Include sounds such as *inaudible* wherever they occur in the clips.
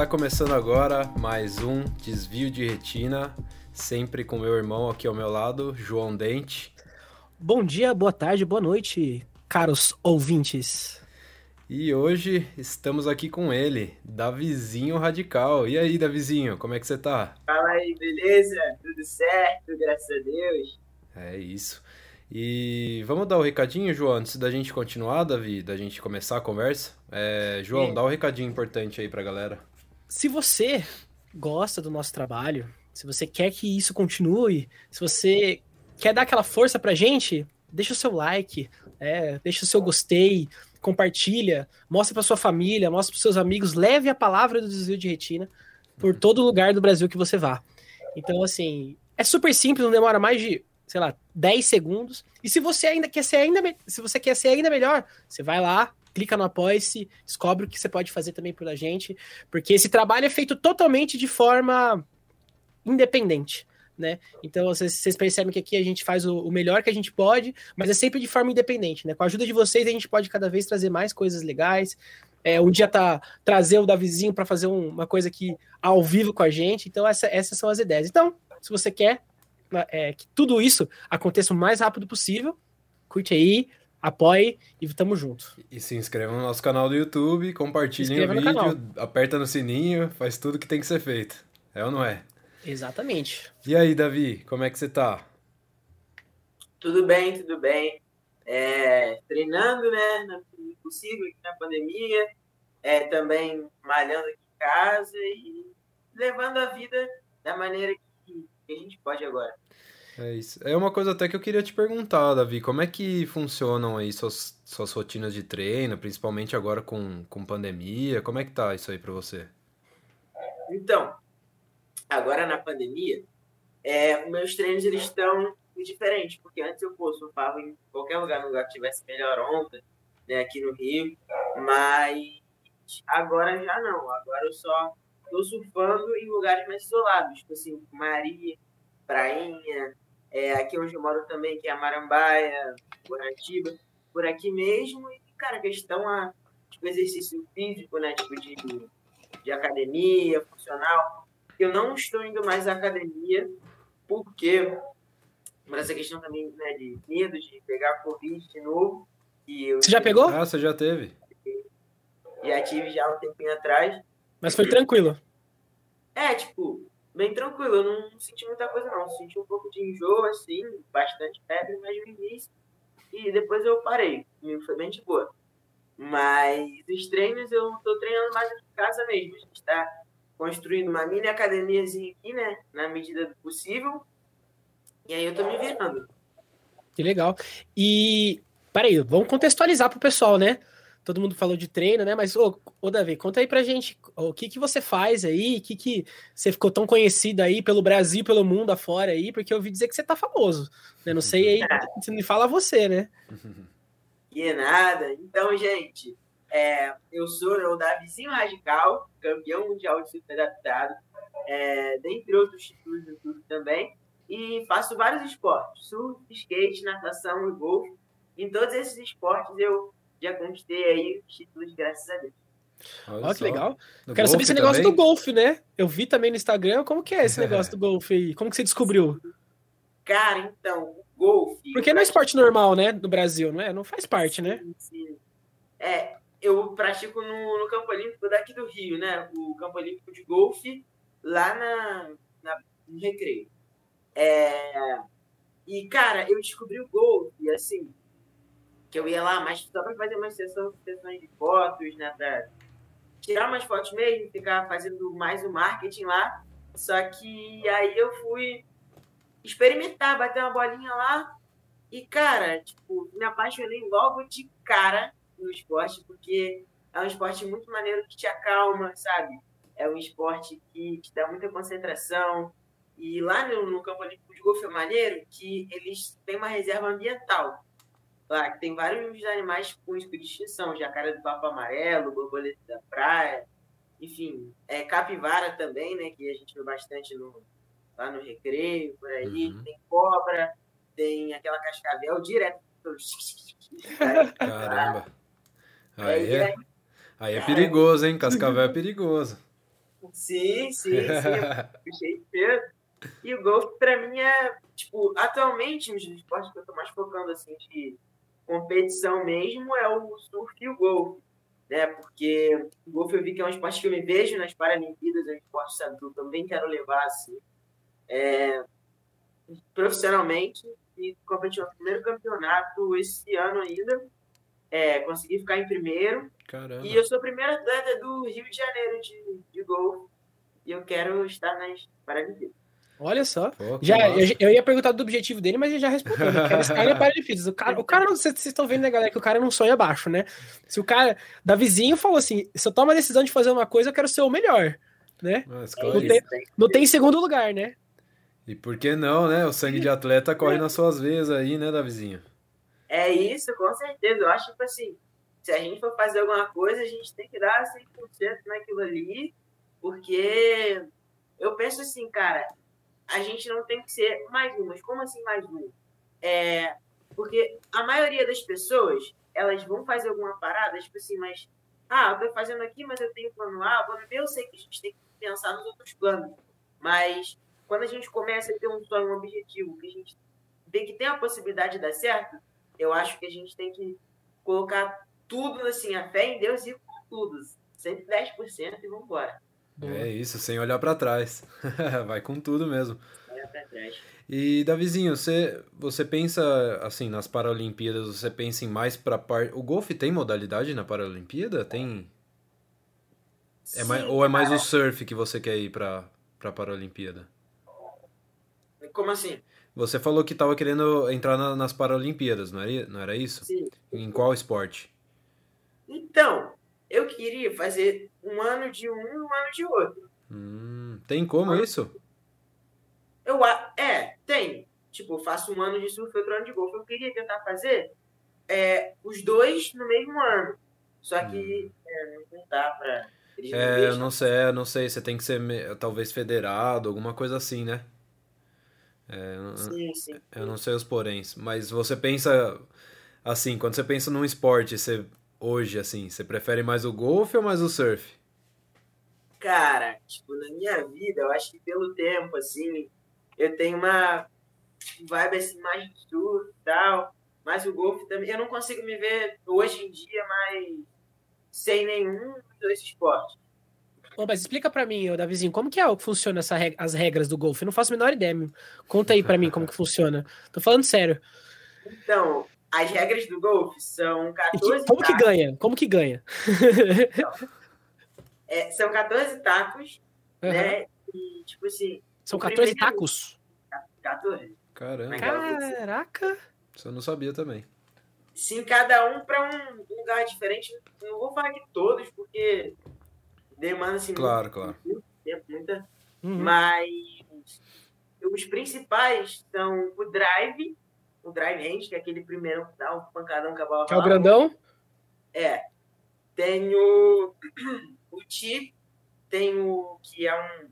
Tá começando agora mais um desvio de retina, sempre com meu irmão aqui ao meu lado, João Dente. Bom dia, boa tarde, boa noite, caros ouvintes. E hoje estamos aqui com ele, Davizinho Radical. E aí, Davizinho, como é que você tá? Fala aí, beleza? Tudo certo, graças a Deus. É isso. E vamos dar o um recadinho, João, antes da gente continuar, Davi, da gente começar a conversa. É, João, Sim. dá um recadinho importante aí pra galera. Se você gosta do nosso trabalho, se você quer que isso continue, se você quer dar aquela força pra gente, deixa o seu like, é, deixa o seu gostei, compartilha, mostra pra sua família, mostra pros seus amigos, leve a palavra do desvio de retina por todo lugar do Brasil que você vá. Então, assim, é super simples, não demora mais de sei lá, 10 segundos. E se você ainda quer ser ainda, se você quer ser ainda melhor, você vai lá, clica no apoia-se, descobre o que você pode fazer também pela gente, porque esse trabalho é feito totalmente de forma independente. Né? Então vocês, vocês percebem que aqui a gente faz o, o, melhor que a gente pode, mas é sempre de forma independente, né? Com a ajuda de vocês a gente pode cada vez trazer mais coisas legais. É, um dia tá trazer o Davizinho para fazer um, uma coisa aqui ao vivo com a gente. Então essa, essas são as ideias. Então, se você quer, é, que tudo isso aconteça o mais rápido possível. Curte aí, apoie e tamo junto. E se inscreva no nosso canal do YouTube, compartilhem o vídeo, aperta no sininho, faz tudo que tem que ser feito. É ou não é? Exatamente. E aí, Davi, como é que você tá? Tudo bem, tudo bem. É, treinando, né, na possível aqui na pandemia, é, também malhando aqui em casa e levando a vida da maneira que a gente pode agora. É isso. É uma coisa até que eu queria te perguntar, Davi, como é que funcionam aí suas, suas rotinas de treino, principalmente agora com, com pandemia? Como é que tá isso aí para você? Então, agora na pandemia, é, meus treinos eles estão diferentes, porque antes eu pô, surfava em qualquer lugar, no lugar que tivesse melhor onda, né, aqui no Rio, mas agora já não, agora eu só tô surfando em lugares mais isolados, tipo assim, Maria, Prainha, é, aqui onde eu moro também, que é a Marambaia, Guaratiba, por aqui mesmo. E, cara, questão a tipo, exercício físico, né? Tipo, de, de academia, funcional. Eu não estou indo mais à academia, porque por essa questão também né, de medo de pegar Covid de novo. E eu você já pegou? Ah, você já teve. Já tive já um tempinho atrás. Mas foi tranquilo. É, tipo, bem tranquilo. Eu não senti muita coisa, não. Senti um pouco de enjoo, assim, bastante febre, mas no início. E depois eu parei. E foi bem de boa. Mas os treinos eu tô treinando mais em casa mesmo. A gente tá construindo uma mini academiazinha aqui, né? Na medida do possível. E aí eu tô me virando. Que legal. E, peraí, vamos contextualizar pro pessoal, né? Todo mundo falou de treino, né? Mas, ô, ô Davi, conta aí pra gente o que que você faz aí, o que que você ficou tão conhecido aí pelo Brasil, pelo mundo afora aí, porque eu ouvi dizer que você tá famoso, né? Não sei aí, *laughs* você me fala você, né? Que *laughs* nada. Então, gente, é, eu sou o Davizinho Radical, campeão mundial de surf adaptado, é, dentre outros títulos do também, e faço vários esportes, surf, skate, natação e golfe. Em todos esses esportes eu já conquistei aí os títulos, graças a Deus. Olha, Olha que legal. No Quero saber esse negócio também? do golfe, né? Eu vi também no Instagram. Como que é esse *laughs* negócio do golfe aí? Como que você descobriu? Cara, então, golfe. Porque não é esporte normal, né? No Brasil, não é? Não faz parte, né? sim, Sim. É, eu pratico no, no Campo Olímpico daqui do Rio, né? O Campo Olímpico de golfe, lá na, na, no Recreio. É, e, cara, eu descobri o golfe, assim, que eu ia lá, mas só para fazer umas sessões, de fotos, né? Pra tirar umas fotos mesmo, ficar fazendo mais o marketing lá. Só que aí eu fui experimentar, bater uma bolinha lá. E, cara, tipo, me apaixonei logo de cara no esporte, porque é um esporte muito maneiro que te acalma, sabe? É um esporte que te dá muita concentração. E lá no, no campo olímpico de golfe é maneiro que eles têm uma reserva ambiental lá que tem vários animais com de extinção, jacaré do papo amarelo, borboleta da praia, enfim, é, capivara também, né, que a gente vê bastante no, lá no recreio, por aí, uhum. tem cobra, tem aquela cascavel direto. *laughs* Caramba. Aí é, aí é perigoso, hein? Cascavel é perigoso. Sim, sim, sim. *laughs* Puxei cedo. E o golfe, pra mim, é, tipo, atualmente, os esportes que eu tô mais focando, assim, de competição mesmo, é o surf e o golfe, né? Porque o golfe eu vi que é um esporte que eu me vejo nas Paralimpíadas, é um esporte, sabe, que eu também quero levar, assim, é, profissionalmente, e competi no primeiro campeonato esse ano ainda, é, consegui ficar em primeiro, Caramba. e eu sou a primeira atleta do Rio de Janeiro de, de golfe, e eu quero estar nas Paralimpíadas. Olha só. Pô, Já, eu, eu ia perguntar do objetivo dele, mas ele já respondeu. Né? Na Paralimpíadas. O cara, o cara *laughs* vocês estão vendo, né, galera, que o cara não sonha baixo, né? Se o cara da vizinho falou assim: se eu tomo a decisão de fazer uma coisa, eu quero ser o melhor, né? Mas, É claro. Não tem- Não tem segundo lugar, né? E por que não, né? O sangue de atleta corre nas suas veias aí, né, Davizinho? É isso, com certeza. Eu acho que, assim, se a gente for fazer alguma coisa, a gente tem que dar 100% naquilo ali, porque eu penso assim, cara, a gente não tem que ser mais um. Mas como assim mais um? É, porque a maioria das pessoas, elas vão fazer alguma parada, tipo assim, mas, ah, eu tô fazendo aqui, mas eu tenho plano A, plano B, eu sei que a gente tem que pensar nos outros planos. Mas quando a gente começa a ter um sonho, um objetivo, que a gente vê que tem a possibilidade de dar certo, eu acho que a gente tem que colocar tudo assim, a fé em Deus e com tudo. 110% e vambora. É isso, sem olhar pra trás. *laughs* Vai com tudo mesmo. Pra trás. E Davizinho, você, você pensa assim nas Paralimpíadas, você pensa em mais pra parte. O golfe tem modalidade na Paralimpíada? Tem? É mais, Sim, ou é mais cara. o surf que você quer ir pra, pra Paralimpíada? Como assim? Você falou que tava querendo entrar na- nas Paralimpíadas, não era, não era isso? Sim. Em qual esporte? Então, eu queria fazer um ano de um e um ano de outro. Hum, tem como isso? Eu, é, tem. Tipo, eu faço um ano de surf e outro ano de golfe. Eu queria tentar fazer é, os dois no mesmo ano. Só que é, não dá pra. É, eu não sei, eu não sei, você tem que ser talvez federado, alguma coisa assim, né? É, Sim, sim. eu não sei os poréns, mas você pensa assim, quando você pensa num esporte, você hoje assim, você prefere mais o golfe ou mais o surf? Cara, tipo, na minha vida, eu acho que pelo tempo, assim, eu tenho uma vibe assim mais de surf e tal. Mas o golfe também. Eu não consigo me ver hoje em dia mais sem nenhum dos dois esportes. Bom, mas explica pra mim, ô Davizinho, como que é o que funciona essa reg- as regras do golfe? Eu não faço a menor ideia. meu. Conta aí pra mim como que funciona. Tô falando sério. Então, as regras do golfe são E 14 que- como que tacos. ganha? Como que ganha? É, são 14 tacos, Aham. né? E, tipo assim, São o 14 primeiro- tacos. 14. Caramba, Cara. Caraca. isso eu não sabia também. Sim, cada um para um lugar diferente. Não vou falar de todos, porque demanda assim, Claro, muito, claro. muito tempo, muita Uhum. Mas os principais são o drive, o drive range, que é aquele primeiro que dá um pancadão com a bola. Que é o grandão? É. Tem o, *clears throat* o tip, tem o que é um.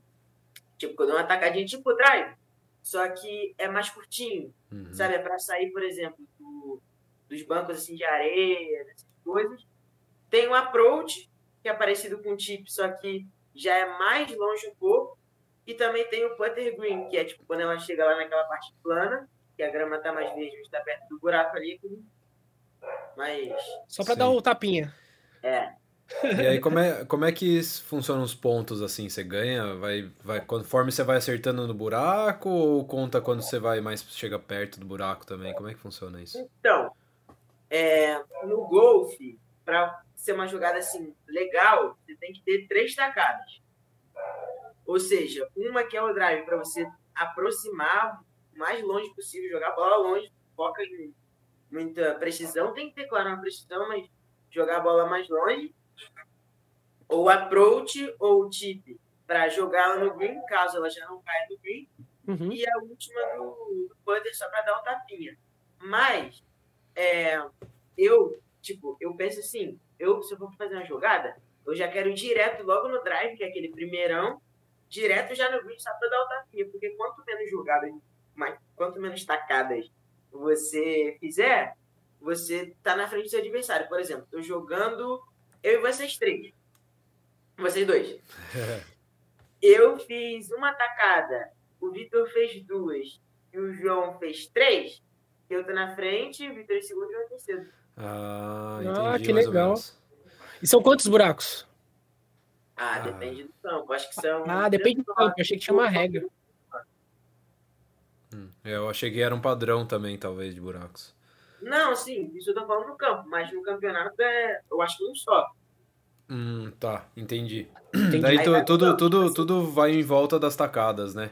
Tipo, quando é uma atacadinha tipo drive. Só que é mais curtinho. Uhum. Sabe? É pra sair, por exemplo, do- dos bancos assim de areia, dessas coisas. Tem o approach, que é parecido com o tip, só que já é mais longe um pouco. E também tem o putter green, que é tipo quando ela chega lá naquela parte plana, que a grama tá mais verde, está perto do buraco ali. Mas, Só pra Sim. dar o tapinha. é. E aí, como é, como é que funcionam os pontos assim? Você ganha, vai, vai, conforme você vai acertando no buraco ou conta quando você vai mais chega perto do buraco também? Como é que funciona isso? Então, é, no golfe, para ser uma jogada assim legal, você tem que ter três tacadas. Ou seja, uma que é o drive para você aproximar mais longe possível, jogar a bola longe, foca em muita precisão. Tem que ter, claro, uma precisão, mas jogar a bola mais longe. Ou approach ou tip, para jogar ela no green, caso ela já não caia no green Uhum. e a última do, do putter só para dar um tapinha. Mas é, eu, tipo, eu penso assim, eu se eu for fazer uma jogada, eu já quero ir direto logo no drive, que é aquele primeirão, direto já no green só para dar o tapinha, porque quanto menos jogadas, mais, quanto menos tacadas você fizer, você tá na frente do seu adversário. Por exemplo, tô jogando eu e vocês três. Vocês dois. *laughs* eu fiz uma tacada, o Vitor fez duas e o João fez três, eu tô na frente, o Vitor em segundo e o João em terceiro. Ah, Ah, entendi que mais ou legal. E são quantos buracos? Ah, Ah. depende do campo. Acho que são. Ah, depende do campo. Eu achei que tinha uma regra. Hum, Eu achei que era um padrão também, talvez, de buracos. Não, sim, isso eu tô falando no campo, mas no campeonato é, eu acho que um só. Hum, tá, entendi. Entendi. Daí Aí tu- tudo, mudando, tudo, assim. tudo vai em volta das tacadas, né?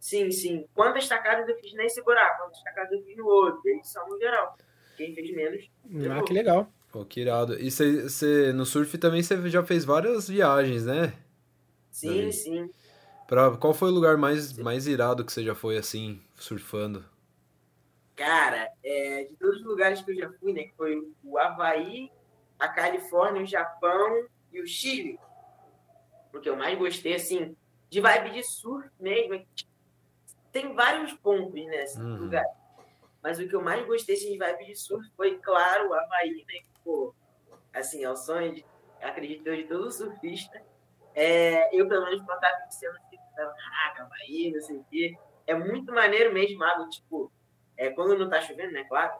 Sim, sim. Quantas tacadas eu fiz nesse buraco, quantas tacadas eu fiz no outro. E aí são no geral. Quem fez menos. Ah, que legal. Pô, que irado. E cê, cê- no surf também você já fez várias viagens, né? Sim, Daí. sim. Pra, qual foi o lugar mais, mais irado que você já foi assim, surfando? Cara, é, de todos os lugares que eu já fui, né? Que foi o Havaí, a Califórnia, o Japão e o Chile. Porque eu mais gostei, assim, de vibe de surf mesmo. é Tem vários pontos nesse Uhum. lugar. Mas o que eu mais gostei assim, de vibe de surf foi, claro, o Havaí, né? Pô, assim, é o sonho, de, acredito de todo surfista. É, eu, pelo menos, quando tava caraca, Havaí, não sei o quê. É muito maneiro mesmo, a água, tipo, é, quando não tá chovendo, né, claro.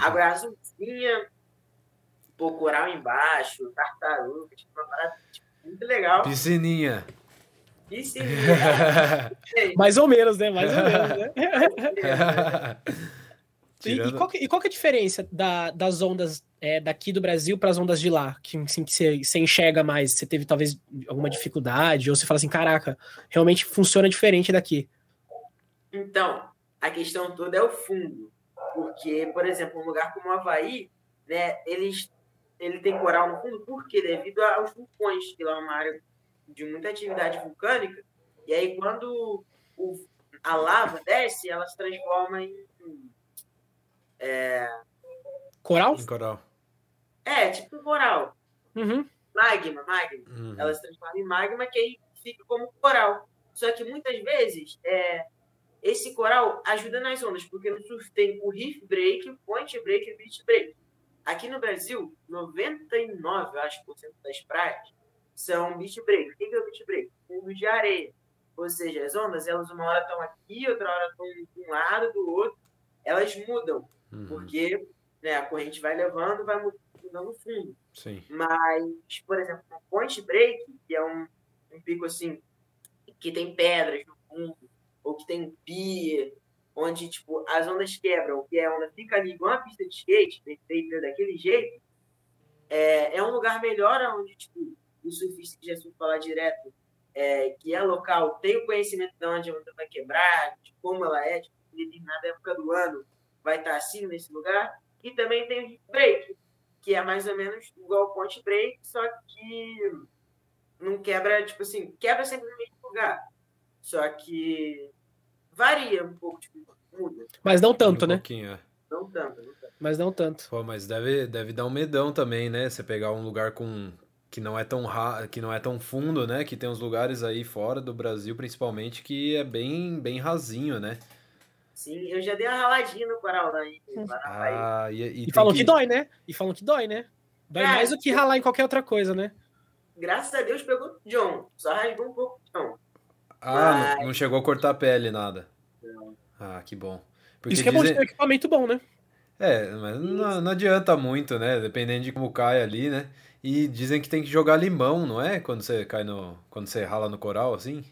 Água azulzinha, pô, coral embaixo, tartaruga, tipo, uma parada tipo, muito legal. Piscininha. É, *laughs* Mais ou menos, né? Mais ou menos, né? *laughs* *laughs* E, e qual, que, e qual que é a diferença da- das ondas é, daqui do Brasil para as ondas de lá? Que, assim, que você, você enxerga mais? Você teve talvez alguma dificuldade? Ou você fala assim, caraca, realmente funciona diferente daqui? Então, a questão toda é o fundo. Porque, por exemplo, um lugar como o Havaí, né, eles, ele tem coral no fundo, porque devido aos vulcões, que lá é uma área de muita atividade vulcânica, e aí quando o- a lava desce, ela se transforma em. Coral? Em coral. É, tipo um coral. Uhum. Magma, magma. Uhum. ela se transforma em magma, que aí fica como coral. Só que muitas vezes é, esse coral ajuda nas ondas, porque no surf tem o reef break, o point break e o beach break. Aqui no Brasil, 99, eu acho, por cento das praias são beach break. O que é o beach break? Fundo de areia. Ou seja, as ondas, elas uma hora estão aqui, outra hora estão de um lado, do outro. Elas mudam, Uhum. porque né, a corrente vai levando, vai mudando o fundo. Sim. Mas, por exemplo, no Point Break, que é um, um pico assim, que tem pedras no fundo, ou que tem pia, onde tipo, as ondas quebram, que a onda fica ali igual uma pista de skate, feita daquele jeito, é, é um lugar melhor onde tipo, o surfista que já surfa lá direto, é, que é local, tem o conhecimento de onde a onda vai quebrar, de como ela é, tipo, em determinada época do ano vai estar assim nesse lugar. E também tem o break, que é mais ou menos igual ao point break, só que não quebra, tipo assim, quebra sempre no mesmo lugar. Só que varia um pouco, tipo, muda. Mas não tanto, um né? pouquinho, é. Não tanto, não tanto. Mas não tanto. Pô, mas deve, deve dar um medão também, né? Você pegar um lugar com que não é tão ra... que não é tão fundo, né? Que tem uns lugares aí fora do Brasil, principalmente, que é bem bem rasinho, né? Sim, eu já dei uma raladinha no coral. Ah, e, e E falam que... dói, né? E falam que dói, né? Dói É. mais do que ralar em qualquer outra coisa, né? Graças a Deus pegou o John. Só rasgou um pouco o John. Ah, não, não chegou a cortar a pele, nada. Não. Ah, que bom. Porque Isso que é bom de ter um equipamento bom, né? É, mas não, não adianta muito, né? Dependendo de como cai ali, né? E dizem que tem que jogar limão, não é? Quando você cai no. Quando você rala no coral, assim?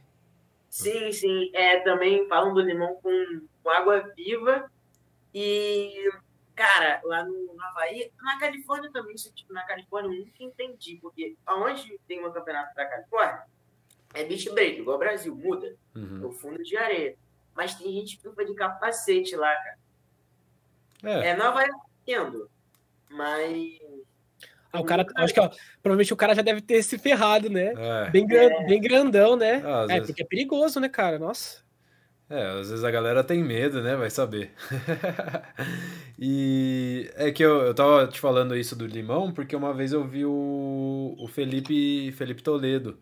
Sim, sim. É, também falam do limão com, com água viva. E, cara, lá no, no Havaí, na Califórnia também, tipo, na Califórnia eu nunca entendi, porque aonde tem um campeonato da Califórnia, é beach break, igual o Brasil, muda, Uhum. o fundo de areia. Mas tem gente que surfa de capacete lá, cara. É, É, no Havaí eu entendo, mas... Ah, o cara, acho que ó, provavelmente o cara já deve ter se ferrado, né? é. Bem, gran- bem grandão, né? Ah, é, vezes- porque é perigoso, né, cara? Nossa. É, às vezes a galera tem medo, né? Vai saber. *laughs* E é que eu, eu tava te falando isso do limão, porque uma vez eu vi o, o Felipe, Felipe Toledo.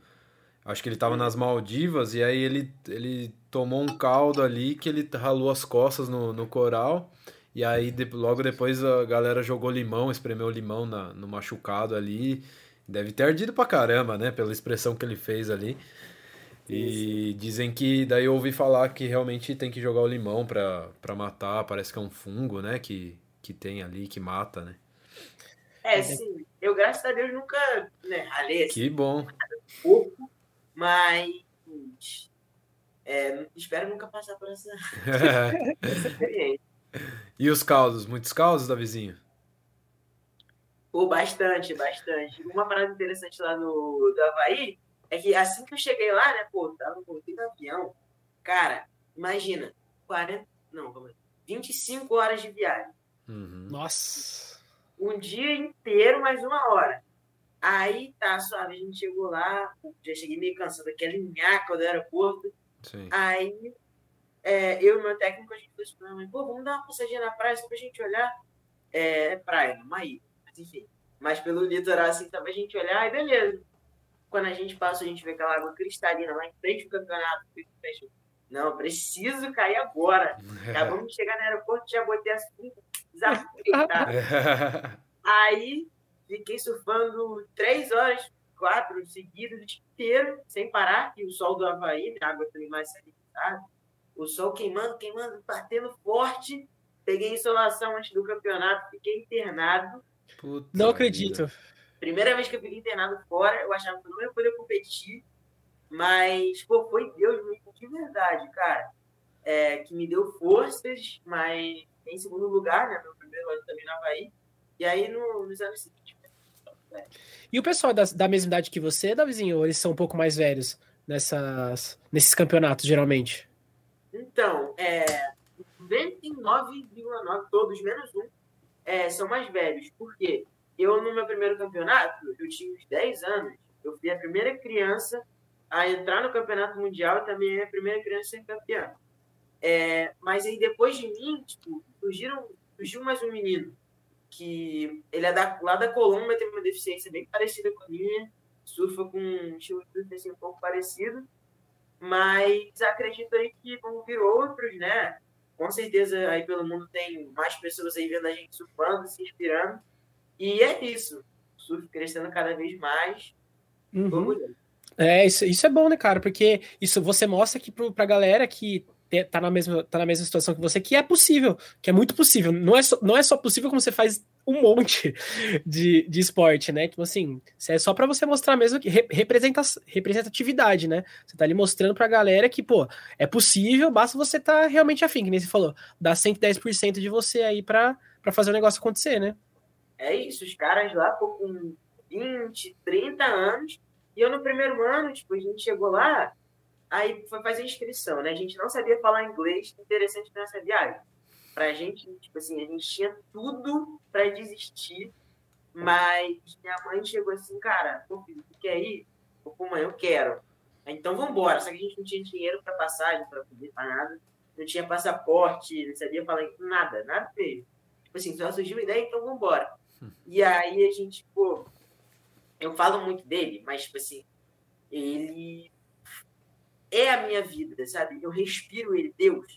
Acho que ele tava nas Maldivas e aí ele, ele tomou um caldo ali que ele ralou as costas no, no coral. E aí de- logo depois a galera jogou limão, espremeu limão na, no machucado ali. Deve ter ardido pra caramba, né? Pela expressão que ele fez ali. E dizem que, daí eu ouvi falar que realmente tem que jogar o limão pra matar, parece que é um fungo, né, que, que tem ali, que mata, né? É, sim. Eu, graças a Deus, nunca né, ralei assim, Que bom. pouco, mas é, espero nunca passar por essa, *laughs* essa experiência. e os caldos? Muitos caldos, Davizinho? Pô, bastante, bastante. Uma parada interessante lá no do Havaí é que assim que eu cheguei lá, né, pô, tava voltei no avião, cara, imagina, 40, não, calma aí, 25 horas de viagem. Uhum. Nossa. Um dia inteiro, mais uma hora. Aí tá suave, a gente chegou lá, já cheguei meio cansado daquela nhaca do aeroporto. Sim. Aí é, eu e meu técnico, a gente falou pra minha mãe, pô, vamos dar uma passadinha na praia só pra gente olhar. É, praia, numa ilha, mas enfim. Mas pelo litoral assim, só pra gente olhar, aí beleza. Quando a gente passa, a gente vê aquela água cristalina lá em frente do campeonato. Não, preciso cair agora. *laughs* Acabamos de chegar no aeroporto, já botei as. *laughs* Aí fiquei surfando três horas, quatro seguidas, o dia inteiro, sem parar, e o sol do Havaí, né, a água também mais sanitada, o sol queimando, queimando, batendo forte. Peguei insolação antes do campeonato, fiquei internado. Puta Não vida. Primeira vez que eu fiquei internado fora, eu achava que eu não ia poder competir, mas, pô, foi Deus mesmo, de verdade, cara. É, que me deu forças, mas em segundo lugar, né? Meu primeiro ano também no Havaí. E aí, no, nos anos seguintes, E o pessoal da, da mesma idade que você, Davizinho, eles são um pouco mais velhos nessas, nesses campeonatos, geralmente? Então, é, 99,9, todos menos um, é, são mais velhos. Por quê? Eu, no meu primeiro campeonato, eu tinha uns 10 anos. Eu fui a primeira criança a entrar no campeonato mundial e também a primeira criança a ser campeã. É, mas aí, depois de mim, tipo, surgiram, surgiu mais um menino que ele é da, lá da Colômbia, tem uma deficiência bem parecida com a minha, surfa com um estilo de surf assim, um pouco parecido, mas acredito aí que vão vir outros, né? Com certeza aí pelo mundo tem mais pessoas aí vendo a gente surfando, se inspirando, e é isso, o surf crescendo cada vez mais, Uhum. É, isso, isso é bom, né, cara? Porque isso você mostra que pro, pra galera que tá na, mesma, tá na mesma situação que você, que é possível, que é muito possível. Não é só, não é só possível como você faz um monte *laughs* de, de esporte, né? Tipo assim, é só pra você mostrar mesmo que re- representa, representatividade, né? Você tá ali mostrando pra galera que, pô, é possível, basta você tá realmente afim, que nem você falou, dá 110% de você aí pra, pra fazer o negócio acontecer, né? É isso, os caras lá pô, com 20, 30 anos, e eu no primeiro ano, tipo, a gente chegou lá, aí foi fazer inscrição, né? A gente não sabia falar inglês, interessante nessa viagem. Pra gente, tipo assim, a gente tinha tudo pra desistir, mas minha mãe chegou assim, cara, pô, filho, tu quer ir? Pô, pô, mãe, eu quero. Então vambora. Só que a gente não tinha dinheiro pra passagem, pra poder pra nada. Não tinha passaporte, não sabia falar nada, nada veio. Tipo assim, só surgiu uma ideia, então vambora. E aí a gente, pô, eu falo muito dele, mas, tipo assim, ele é a minha vida, sabe? Eu respiro ele, Deus.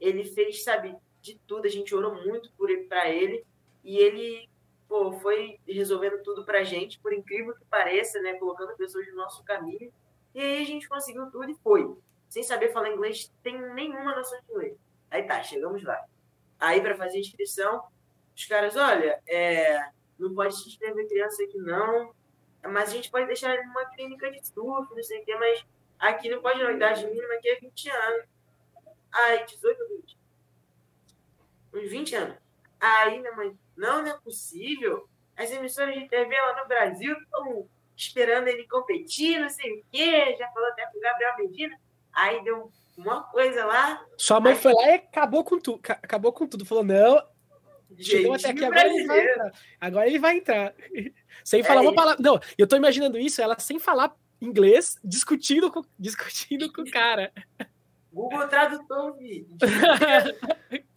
Ele fez, sabe, de tudo, a gente orou muito por ele, pra ele, e ele, pô, foi resolvendo tudo pra gente, por incrível que pareça, né? Colocando pessoas no nosso caminho. E aí a gente conseguiu tudo e foi. Sem saber falar inglês, tem nenhuma noção de inglês. Aí tá, chegamos lá. Aí, para fazer a inscrição, os caras, olha, é, não pode se inscrever criança aqui não, mas a gente pode deixar ele numa clínica de surf, não sei o quê, mas aqui não pode não, a idade mínima aqui é 20 anos. Aí, 18 ou 20? Uns 20 anos. Aí, minha mãe, não, não é possível. As emissoras de TV lá no Brasil estão esperando ele competir, não sei o quê, já falou até com o Gabriel Medina. Aí deu uma coisa lá, Sua mãe foi lá e acabou com tudo, acabou com tudo, falou, não, Chegou até aqui, agora ele vai entrar. Agora ele vai entrar. *laughs* Sem falar É uma isso. palavra. Não, eu tô imaginando isso, ela sem falar inglês, discutindo com, discutindo com o cara. *laughs* Google Tradutor, vi. *laughs*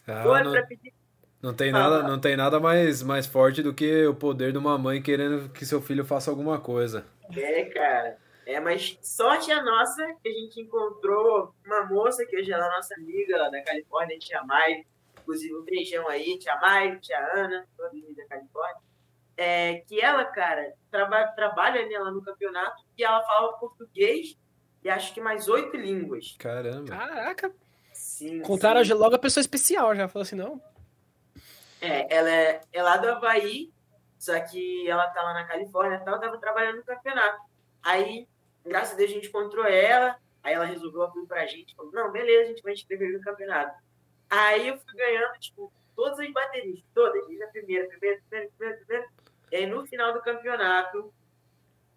Ah, não, pedir. não tem nada, não tem nada mais, mais forte do que o poder de uma mãe querendo que seu filho faça alguma coisa. É, cara. É, mas sorte a nossa que a gente encontrou uma moça que hoje é a nossa amiga lá da Califórnia, tia Mai. Inclusive, um beijão aí, tia Mai, tia Ana, toda da Califórnia. É, que ela, cara, traba trabalha né, lá no campeonato e ela fala português e acho que mais oito línguas. Caramba. Caraca. Sim. Encontraram sim. logo a pessoa especial já. Falou assim, não. É, ela é, é lá do Havaí, só que ela tá lá na Califórnia e tal, tava trabalhando no campeonato. Aí, graças a Deus, a gente encontrou ela, aí ela resolveu abrir pra gente, falou, não, beleza, a gente vai inscrever no campeonato. Aí eu fui ganhando, tipo, todas as baterias, todas, desde a primeira, primeira, primeira, primeira, primeira. E aí, no final do campeonato,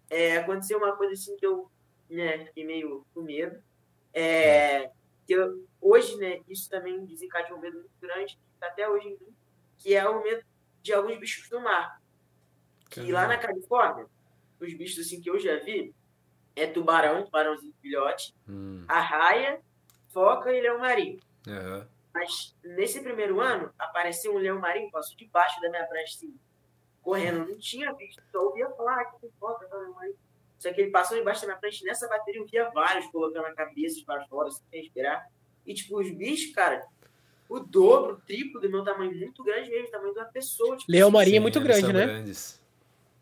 é, aconteceu uma coisa assim que eu né, fiquei meio com medo. É, que eu, hoje, né, isso também desencadeou um medo muito grande, tá até hoje em mim, que é o medo de alguns bichos do mar. Que lá na Califórnia, os bichos assim que eu já vi, é tubarão, tubarãozinho filhote, Hum, arraia, foca e leão marinho. aham. Mas nesse primeiro ano, apareceu um leão marinho, passou debaixo da minha prancha, assim, correndo. Não tinha visto, só ouvia falar "Ah, que tem foca, tá, leão marinho. Só que ele passou debaixo da minha prancha, e nessa bateria eu via vários colocando a cabeça para fora, sem respirar. E, tipo, os bichos, cara, o dobro, o triplo do meu tamanho, muito grande mesmo, tamanho de uma pessoa. Tipo, Leão assim, marinho é Sim, muito grande, são né? grandes.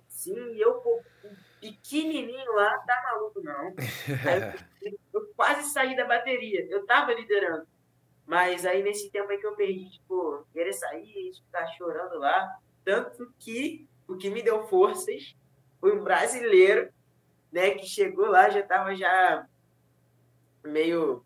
Sim, e eu, pô, um pequenininho lá, tá maluco, não. *laughs* Aí eu, eu quase saí da bateria. Eu tava liderando. Mas aí, nesse tempo aí que eu perdi, tipo, querer sair, ficar chorando lá. Tanto que o que me deu forças foi um brasileiro, né, que chegou lá, já tava já meio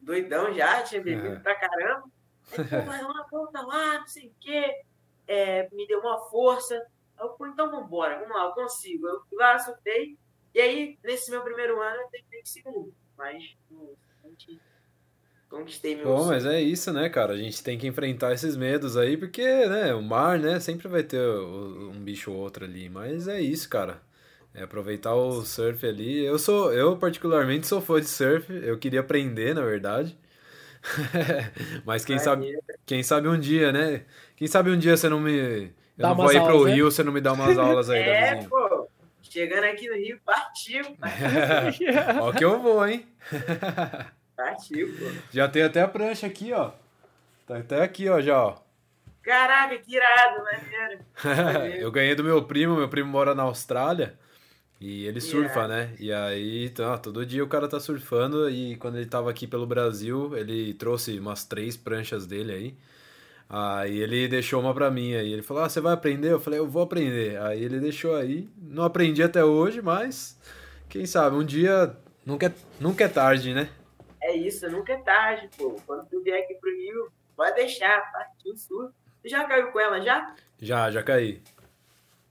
doidão já, tinha bebido Uhum. pra caramba. Aí, pô, vai lá, volta lá, não sei o quê. É, me deu uma força. Eu, pô, então vambora, vamos lá, eu consigo. Eu fui lá, soltei. E aí, nesse meu primeiro ano, eu terminei em segundo. Mas, não, conquistei- conquistei meu Bom, sonho. mas é isso, né, cara? A gente tem que enfrentar esses medos aí, porque, né, o mar, né, sempre vai ter o- um bicho ou outro ali. Mas é isso, cara. É aproveitar o surf ali. Eu sou, eu particularmente sou fã de surf. Eu queria aprender, na verdade. *laughs* Mas quem sabe, quem sabe um dia, né? Quem sabe um dia você não me. Eu Dá não vou ir pro aulas, né? Rio, você não me dá umas aulas aí, *laughs* É, Davizinho. pô. Chegando aqui no Rio, partiu. *laughs* Ó que eu vou, hein? Partiu, pô. Já tem até a prancha aqui, ó. Tá até aqui, ó, já, ó. Caraca, que irado, *laughs* maneiro. eu ganhei do meu primo, meu primo mora na Austrália e ele surfa, né? E aí, tá, todo dia o cara tá surfando e quando ele tava aqui pelo Brasil, ele trouxe umas três pranchas dele aí. Aí ele deixou uma pra mim aí. Ele falou: Ah, você vai aprender? Eu falei: Eu vou aprender. Aí ele deixou aí. Não aprendi até hoje, mas quem sabe um dia nunca é, nunca é tarde, né? É isso, nunca é tarde, pô. Quando tu vier aqui pro Rio, pode deixar, partiu sul. Tu já caiu com ela já? Já, já caí.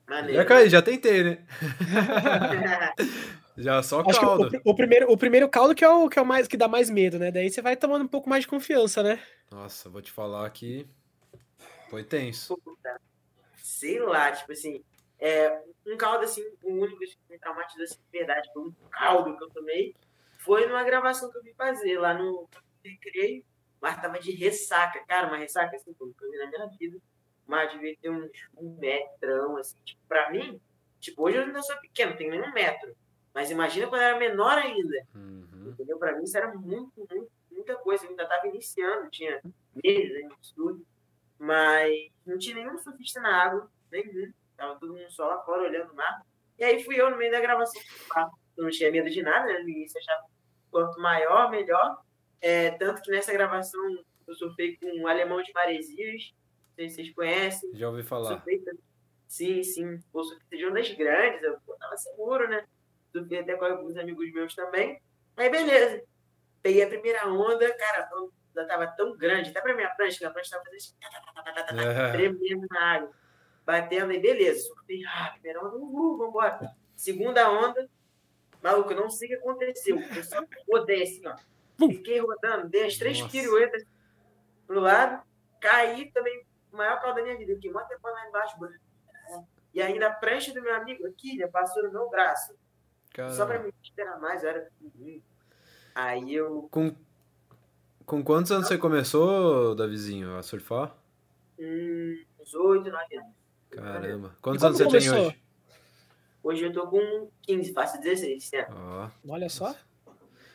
Maneiro. Já caí, já tentei, né? *laughs* Já só Acho que o, caldo. o- o primeiro, o primeiro caldo que é o que é o mais que dá mais medo, né? Daí você vai tomando um pouco mais de confiança, né? Nossa, vou te falar que foi tenso. Puta, sei lá, tipo assim, é, um caldo assim, o único que me traumatizou assim, de verdade, foi um caldo que eu tomei, foi numa gravação que eu vim fazer lá no Recreio, mas tava de ressaca, cara, uma ressaca assim, que eu vi na minha vida, mas devia ter uns um metrão, assim, tipo, pra mim, tipo, hoje eu ainda sou pequeno, não tenho nem um metro, mas imagina quando eu era menor ainda, Uhum. entendeu? Pra mim isso era muito, muito, muita coisa, eu ainda tava iniciando, tinha meses ainda de estudo, mas não tinha nenhum surfista na água, nenhum. Tava todo mundo só lá fora olhando o mar. E aí fui eu no meio da gravação. Eu não tinha medo de nada, né? No início achava quanto maior, melhor. É, tanto que nessa gravação eu surfei com um alemão de Maresias. Não sei se vocês conhecem. Já ouvi falar. Surfei. Sim, sim. Pô, surfei de ondas grandes. Eu pô, tava seguro, né? Surfei até com alguns amigos meus também. Aí, beleza. Peguei a primeira onda, cara, a onda tava tão grande, até pra minha prancha, que a prancha tava fazendo assim, É. *laughs* tremendo na água. Batendo aí, beleza. Surfei, ah, primeira onda, uhul, vambora. Segunda onda, maluco, eu não sei o que aconteceu. Eu só rodei assim, ó. Fiquei rodando, dei as três Nossa. piruetas pro lado, caí também, o maior caldo da minha vida. Fiquei mó tempo lá embaixo, mano. E ainda a prancha do meu amigo aqui, já passou no meu braço. Só pra Caramba. me esperar mais, era. Aí eu, Com, com quantos anos você começou, Davizinho, a surfar? hum, uns 8, 9 anos. Caramba. Quantos anos você tem começou? hoje? Hoje eu tô com 15, faço 16 esse ano. Ó, Olha só.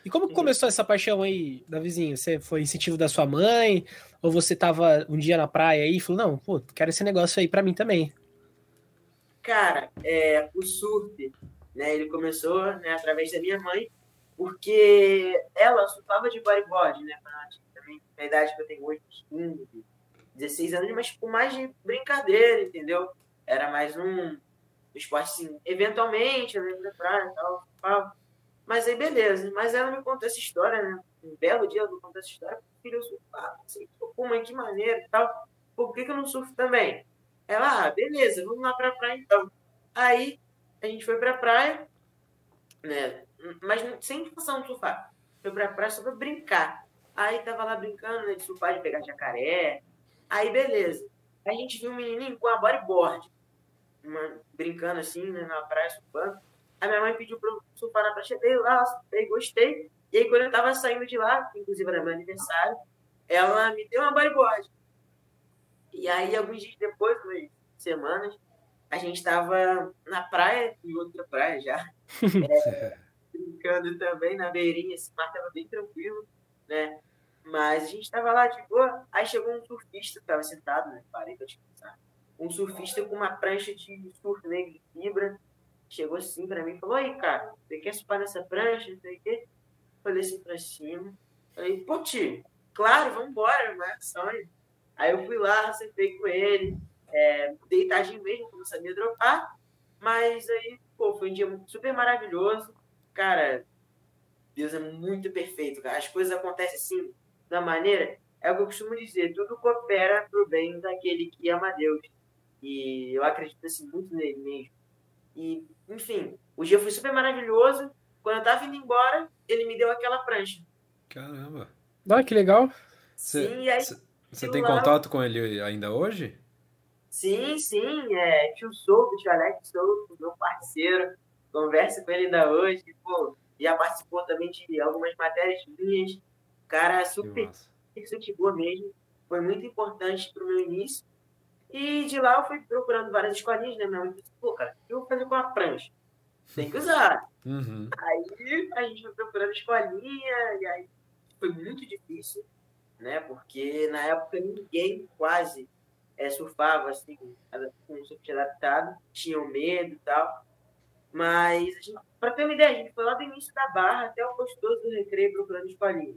E como que começou essa paixão aí, Davizinho? Você foi incentivo da sua mãe? Ou você tava um dia na praia aí e falou, não, pô, quero esse negócio aí pra mim também. Cara, é, o surf, né, ele começou né, através da minha mãe, porque ela surfava de bodyboard, né? Também, na idade que eu tenho hoje, 15, 16 anos, mas com mais de brincadeira, entendeu? Era mais um esporte, assim, eventualmente, eu lembro praia e tal, tal. Mas aí, beleza. Mas ela me contou essa história, né? Um belo dia ela me contou essa história, porque eu surfar, assim, pô, mas que maneira e tal. Por que, que eu não surfo também? Ela, ah, beleza, vamos lá pra praia então. Aí, a gente foi pra praia, né? Mas sem intenção de surfar. Foi pra praia só pra brincar. Aí tava lá brincando, né, de surfar, de pegar jacaré. Aí, beleza. A gente viu um menininho com a bodyboard, uma, brincando assim, né, na praia, surfando. A minha mãe pediu pra eu surfar na praia, dei lá, surfei, gostei. E aí, quando eu tava saindo de lá, inclusive era meu aniversário, ela me deu uma bodyboard. E aí, alguns dias depois, semanas, a gente tava na praia, em outra praia já, *laughs* é, brincando também na beirinha, esse mar tava bem tranquilo, né? Mas a gente tava lá de boa, aí chegou um surfista, tava sentado, né? Parei descansar. Um surfista com uma prancha de surf negro de fibra, chegou assim pra mim e falou, aí, cara, você quer surfar nessa prancha, não sei o quê? Falei assim pra cima. Falei, pô, tio, claro, vambora, mas é sonho. Aí eu fui lá, sentei com ele, é, deitadinho mesmo, não sabia dropar. Mas aí, pô, foi um dia super maravilhoso. Cara, Deus é muito perfeito, cara. As coisas acontecem assim, da maneira. É o que eu costumo dizer, tudo coopera pro bem daquele que ama Deus. E eu acredito assim, muito nele mesmo. E, enfim, o dia foi super maravilhoso. Quando eu tava indo embora, ele me deu aquela prancha. Caramba. Ah, que legal. Sim, e aí. Você tem lá... contato com ele ainda hoje? Sim, sim, é tio Souto, tio Alex Souto, meu parceiro, converso com ele ainda hoje, pô, já participou também de algumas matérias minhas, cara super gente boa mesmo, foi muito importante pro meu início, e de lá eu fui procurando várias escolinhas, né, minha mãe disse, pô, cara, o que eu vou fazer com a prancha? Tem que usar. Uhum. Aí a gente foi procurando escolinha, e aí foi muito difícil, né, porque na época ninguém quase é, surfava assim, com um surf adaptado, tinham medo e tal. Mas, para ter uma ideia, a gente foi lá do início da barra até o posto 12 do recreio procurando escolinha.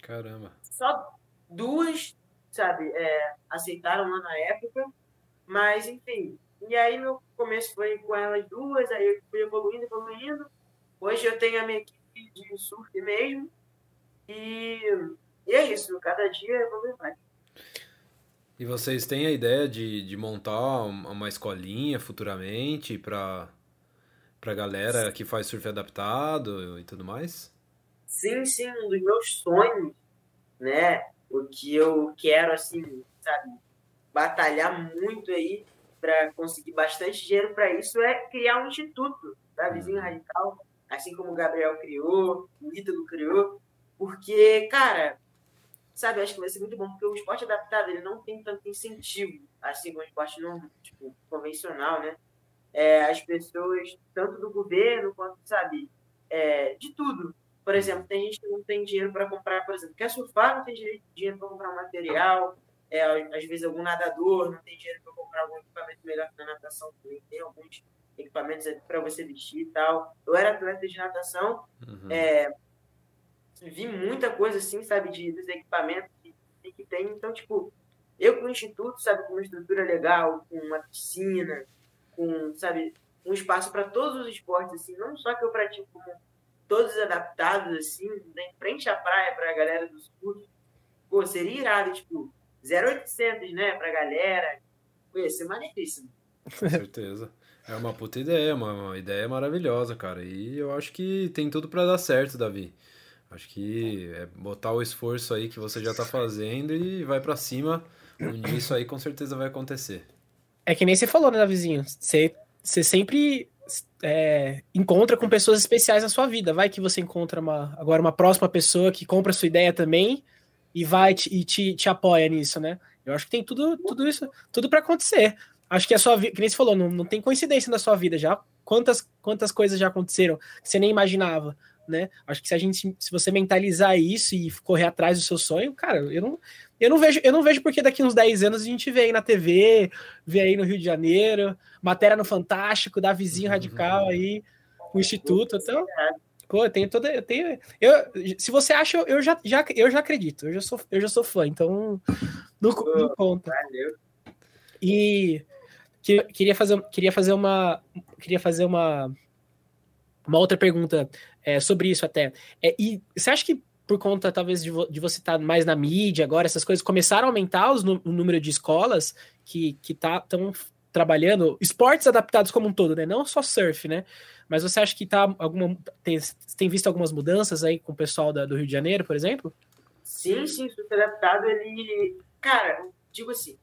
Caramba. Só duas, sabe, é, aceitaram lá na época, mas enfim. E aí meu começo foi com elas duas, aí eu fui evoluindo, evoluindo. Hoje eu tenho a minha equipe de surf mesmo. E, e é isso, cada dia evolui mais. E vocês têm a ideia de, de montar uma escolinha futuramente para para galera que faz surf adaptado e tudo mais? Sim, sim, um dos meus sonhos, né? O que eu quero, assim, sabe, batalhar muito aí para conseguir bastante dinheiro para isso é criar um instituto da Vizinho uhum. Radical, assim como o Gabriel criou, o Ítalo criou, porque, cara, sabe, acho que vai ser muito bom, porque o esporte adaptado ele não tem tanto incentivo, assim como o esporte não, tipo, convencional, né? É, as pessoas, tanto do governo quanto, sabe, é, de tudo. Por exemplo, tem gente que não tem dinheiro para comprar, por exemplo, quer surfar, não tem dinheiro para comprar material, é, às vezes algum nadador não tem dinheiro para comprar algum equipamento melhor que na natação, também tem alguns equipamentos para você vestir e tal. Eu era atleta de natação, uhum. é, vi muita coisa assim, sabe, de, dos equipamentos que, que tem. Então, tipo, eu com o instituto, sabe, com uma estrutura legal, com uma piscina, com, sabe, um espaço para todos os esportes, assim, não só que eu pratico como todos adaptados, assim, em frente à praia para a galera dos cursos. Pô, seria irado, tipo, 0800, né, pra galera. Pô, ia ser maneiríssimo. Com certeza. É uma puta ideia, uma, uma ideia maravilhosa, cara. E eu acho que tem tudo para dar certo, Davi. Acho que é botar o esforço aí que você já tá fazendo e vai para cima. Unir isso aí com certeza vai acontecer. É que nem você falou, né, vizinho? Você, você sempre é, encontra com pessoas especiais na sua vida. Vai que você encontra uma, agora uma próxima pessoa que compra sua ideia também e vai te, e te, te apoia nisso, né? Eu acho que tem tudo, tudo isso, tudo para acontecer. Acho que a sua vida, que nem você falou, não, não tem coincidência na sua vida já. Quantas, quantas coisas já aconteceram que você nem imaginava né? Acho que se a gente, se você mentalizar isso e correr atrás do seu sonho, cara, eu não, eu não vejo, eu não vejo porque daqui uns 10 anos a gente vê aí na TV, vê aí no Rio de Janeiro, matéria no Fantástico, da vizinho radical aí, o instituto, então, Pô, eu tenho toda. Eu tenho, eu, se você acha, eu já, já, eu já acredito. Eu já sou, eu já sou fã, então não, não conta. Valeu. E que, queria fazer, queria fazer uma. Queria fazer uma. Uma outra pergunta é, sobre isso até. É, e você acha que por conta, talvez, de, vo, de você estar tá mais na mídia agora, essas coisas começaram a aumentar os, o número de escolas que estão tá, trabalhando, esportes adaptados como um todo, né? Não só surf, né? Mas você acha que tá alguma. Tem, tem visto algumas mudanças aí com o pessoal da, do Rio de Janeiro, por exemplo? Sim, sim, surf adaptado, ele. Cara, digo assim,